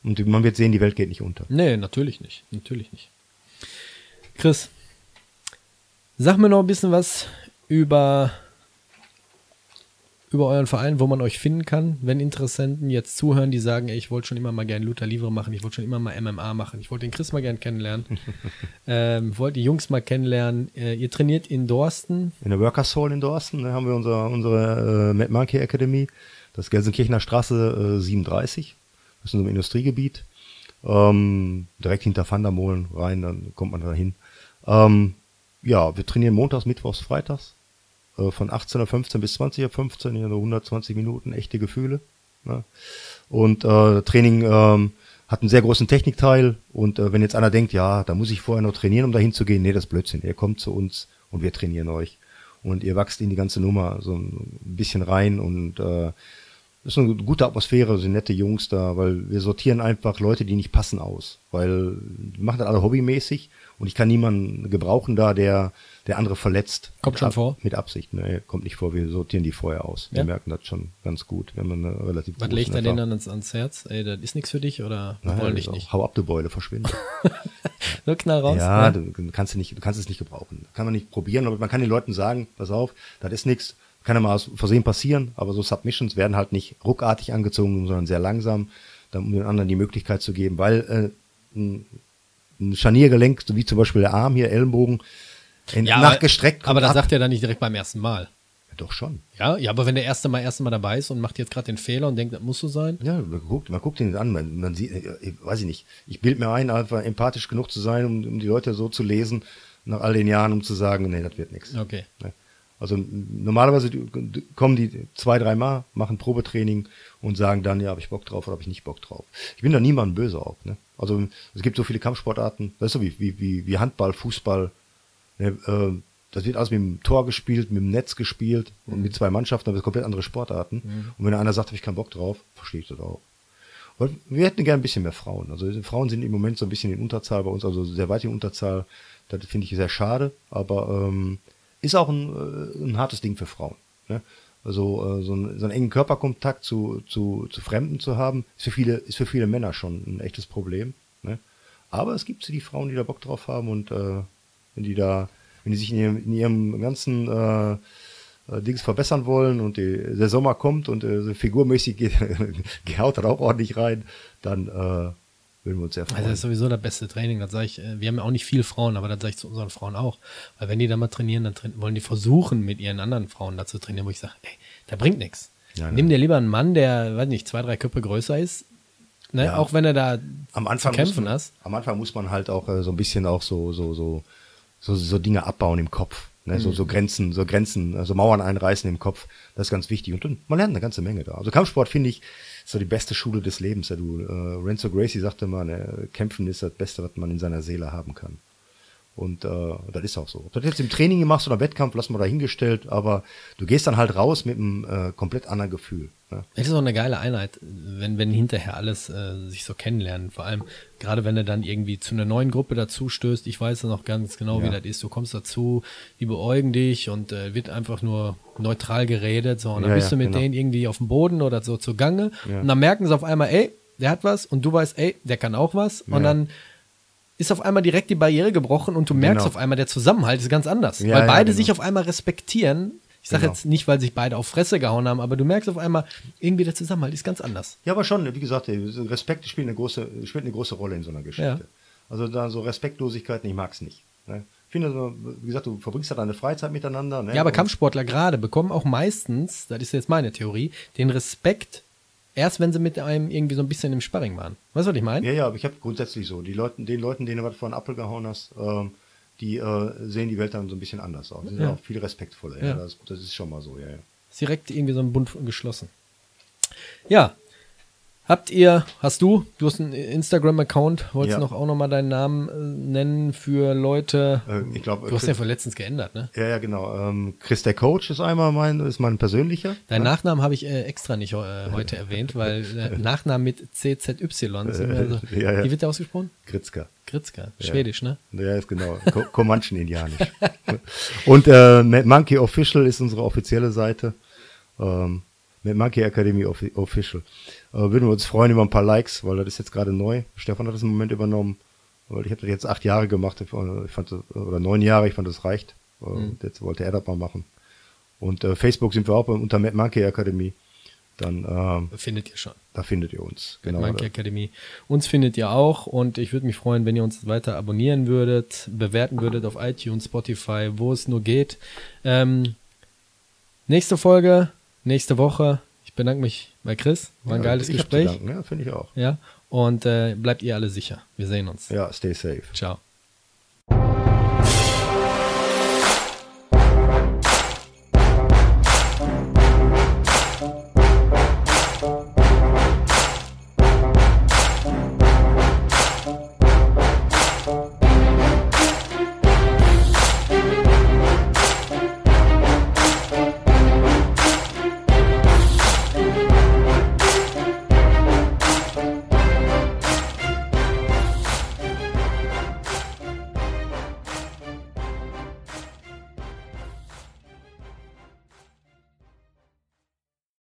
Und man wird sehen, die Welt geht nicht unter. Nee, natürlich nicht. Natürlich nicht. Chris, sag mir noch ein bisschen was über, über euren Verein, wo man euch finden kann, wenn Interessenten jetzt zuhören, die sagen, ey, ich wollte schon immer mal gern Luther Livre machen, ich wollte schon immer mal MMA machen, ich wollte den Chris mal gern kennenlernen, ähm, wollte die Jungs mal kennenlernen. Äh, ihr trainiert in Dorsten. In der Workers Hall in Dorsten ne, haben wir unsere, unsere äh, Mad Monkey Academy, das ist Gelsenkirchener Straße äh, 37, das ist in so einem Industriegebiet, ähm, direkt hinter Vandermolen rein, dann kommt man da hin. Ähm, ja, wir trainieren montags, mittwochs, freitags, von 18.15 Uhr bis 20.15 Uhr, in so 120 Minuten, echte Gefühle. Ne? Und äh, Training ähm, hat einen sehr großen Technikteil und äh, wenn jetzt einer denkt, ja, da muss ich vorher noch trainieren, um dahin zu gehen, nee, das ist Blödsinn. Ihr kommt zu uns und wir trainieren euch. Und ihr wachst in die ganze Nummer so ein bisschen rein und äh, ist eine gute Atmosphäre, sind nette Jungs da, weil wir sortieren einfach Leute, die nicht passen aus. Weil wir machen das alle hobbymäßig und ich kann niemanden gebrauchen da, der, der andere verletzt. Kommt Mit schon Ab- vor? Mit Absicht, ne, kommt nicht vor, wir sortieren die vorher aus. Wir Ja? merken das schon ganz gut. Wir haben eine relativ Was große legt er denen dann ans, ans Herz? Ey, das ist nichts für dich oder wir Naja, wollen das dich nicht? Hau ab, du Beule, verschwinde. So knall raus. ja, ne? du kannst, du nicht, du kannst es nicht gebrauchen. Kann man nicht probieren, aber man kann den Leuten sagen, pass auf, das ist nichts. Kann ja mal aus Versehen passieren, aber so Submissions werden halt nicht ruckartig angezogen, sondern sehr langsam, dann, um den anderen die Möglichkeit zu geben, weil äh, ein, ein Scharniergelenk, so wie zum Beispiel der Arm hier, Ellenbogen, in, Ja, aber- nachgestreckt kommt Aber das ab. sagt er dann nicht direkt beim ersten Mal. Ja, doch schon. Ja, ja, aber wenn der erste Mal erste Mal dabei ist und macht jetzt gerade den Fehler und denkt, das muss so sein. Ja, man guckt, man guckt ihn an, man, man sieht, äh, ich weiß ich nicht. Ich bild mir ein, einfach empathisch genug zu sein, um, um die Leute so zu lesen, nach all den Jahren, um zu sagen, nee, das wird nichts. Okay. Ne? Also normalerweise kommen die zwei, dreimal, machen Probetraining und sagen dann, ja, habe ich Bock drauf oder habe ich nicht Bock drauf. Ich bin da niemandem böse auf. Ne? Also es gibt so viele Kampfsportarten, das ist so wie, wie, wie, wie Handball, Fußball. Ne? Äh, das wird alles mit dem Tor gespielt, mit dem Netz gespielt und Mhm. mit zwei Mannschaften, aber das komplett andere Sportarten. Und wenn einer sagt, habe ich keinen Bock drauf, verstehe ich das auch. Und wir hätten gerne ein bisschen mehr Frauen. Also Frauen sind im Moment so ein bisschen in Unterzahl bei uns, also sehr weit in Unterzahl. Das finde ich sehr schade, aber ähm, ist auch ein, äh, ein hartes Ding für Frauen. Ne? Also äh, so, einen, so einen engen Körperkontakt zu, zu, zu Fremden zu haben, ist für viele, ist für viele Männer schon ein echtes Problem. Ne? Aber es gibt die Frauen, die da Bock drauf haben und äh, wenn die da, wenn die sich in ihrem, in ihrem ganzen äh, äh, Dings verbessern wollen und die, der Sommer kommt und äh, figurmäßig geht, gehaut hat auch ordentlich rein, dann würden wir uns sehr freuen. Also das ist sowieso das beste Training, das sage ich, äh, wir haben ja auch nicht viel Frauen, aber das sage ich zu unseren Frauen auch. Weil wenn die da mal trainieren, dann train wollen die versuchen, mit ihren anderen Frauen da zu trainieren, wo ich sage, ey, da bringt nichts. Ja, Nimm dir lieber einen Mann, der, weiß nicht, zwei, drei Köpfe größer ist, ne? Ja. auch wenn er da am Anfang kämpfen muss man, hast. Am Anfang muss man halt auch äh, so ein bisschen auch so so so so, so Dinge abbauen im Kopf, ne? so so Grenzen, so Grenzen, also Mauern einreißen im Kopf. Das ist ganz wichtig und, und man lernt eine ganze Menge da. Also Kampfsport finde ich ist so die beste Schule des Lebens. Ja, du, äh, Renzo Gracie sagte mal, ne, Kämpfen ist das Beste, was man in seiner Seele haben kann. Und äh, das ist auch so. Ob du das jetzt im Training machst oder Wettkampf, lass mal dahingestellt, aber du gehst dann halt raus mit einem äh, komplett anderen Gefühl. Ne? Es ist auch eine geile Einheit, wenn, wenn hinterher alles äh, sich so kennenlernen. Vor allem, gerade wenn du dann irgendwie zu einer neuen Gruppe dazu stößt, ich weiß noch ganz genau, wie Ja. das ist. Du kommst dazu, die beäugen dich und äh, wird einfach nur neutral geredet. So, und dann Ja, bist ja, du mit genau. denen irgendwie auf dem Boden oder so zugange. Und dann merken sie auf einmal, ey, der hat was und du weißt, ey, der kann auch was. Und dann ist auf einmal direkt die Barriere gebrochen und du merkst Genau. auf einmal, der Zusammenhalt ist ganz anders. Ja, weil ja, beide genau. sich auf einmal respektieren. Ich sage Genau. jetzt nicht, weil sich beide auf Fresse gehauen haben, aber du merkst auf einmal, irgendwie der Zusammenhalt ist ganz anders. Ja, aber schon, wie gesagt, Respekt spielt eine große, spielt eine große Rolle in so einer Geschichte. Ja. Also da so Respektlosigkeiten, ich mag's nicht. Ne? Ich finde, wie gesagt, du verbringst ja deine Freizeit miteinander. Ne? Ja, aber Und- Kampfsportler gerade bekommen auch meistens, das ist jetzt meine Theorie, den Respekt erst, wenn sie mit einem irgendwie so ein bisschen im Sparring waren. Weißt du, was ich meine? Ja, ja, aber ich habe grundsätzlich so, die Leuten, den Leuten, denen du was vor den Apfel gehauen hast, ähm, die äh, sehen die Welt dann so ein bisschen anders aus. Die sind Ja. auch viel respektvoller. Ja. Ja. Das, das ist schon mal so, ja, ja. Ist direkt irgendwie so ein Bund geschlossen. Ja. Habt ihr, hast du, du hast einen Instagram-Account, wolltest Ja. noch auch nochmal deinen Namen äh, nennen für Leute? Äh, ich glaube, du hast ja vor letztens geändert, ne? ja, ja, genau. Ähm, Chris der Coach ist einmal mein, ist mein persönlicher. Deinen ja? Nachnamen habe ich äh, extra nicht äh, heute erwähnt, weil äh, Nachnamen mit CZY sind immer so, Ja, ja. Wie wird der ausgesprochen? Kritzka. Kritzka, Schwedisch, ne? Ja, ist genau. Ko Comanchen indianisch. Und äh, Monkey Official ist unsere offizielle Seite. Ähm, Mad Monkey Academy Offi Official. Äh, würden wir uns freuen über ein paar Likes, weil das ist jetzt gerade neu. Stefan hat das im Moment übernommen. Weil ich habe das jetzt acht Jahre gemacht, ich fand das, oder neun Jahre, ich fand das reicht. Äh, Mhm. Jetzt wollte er das mal machen. Und äh, Facebook sind wir auch unter Mad Monkey Academy. Dann ähm, Findet ihr schon. da findet ihr uns. Genau, Genau. Monkey Academy. Uns findet ihr auch und ich würde mich freuen, wenn ihr uns weiter abonnieren würdet, bewerten würdet auf iTunes, Spotify, wo es nur geht. Ähm, nächste Folge, nächste Woche. Ich bedanke mich bei Chris. War ein Ja, geiles Gespräch. danken, Ja, finde ich auch. Ja. Und äh, bleibt ihr alle sicher. Wir sehen uns. Ja, stay safe. Ciao.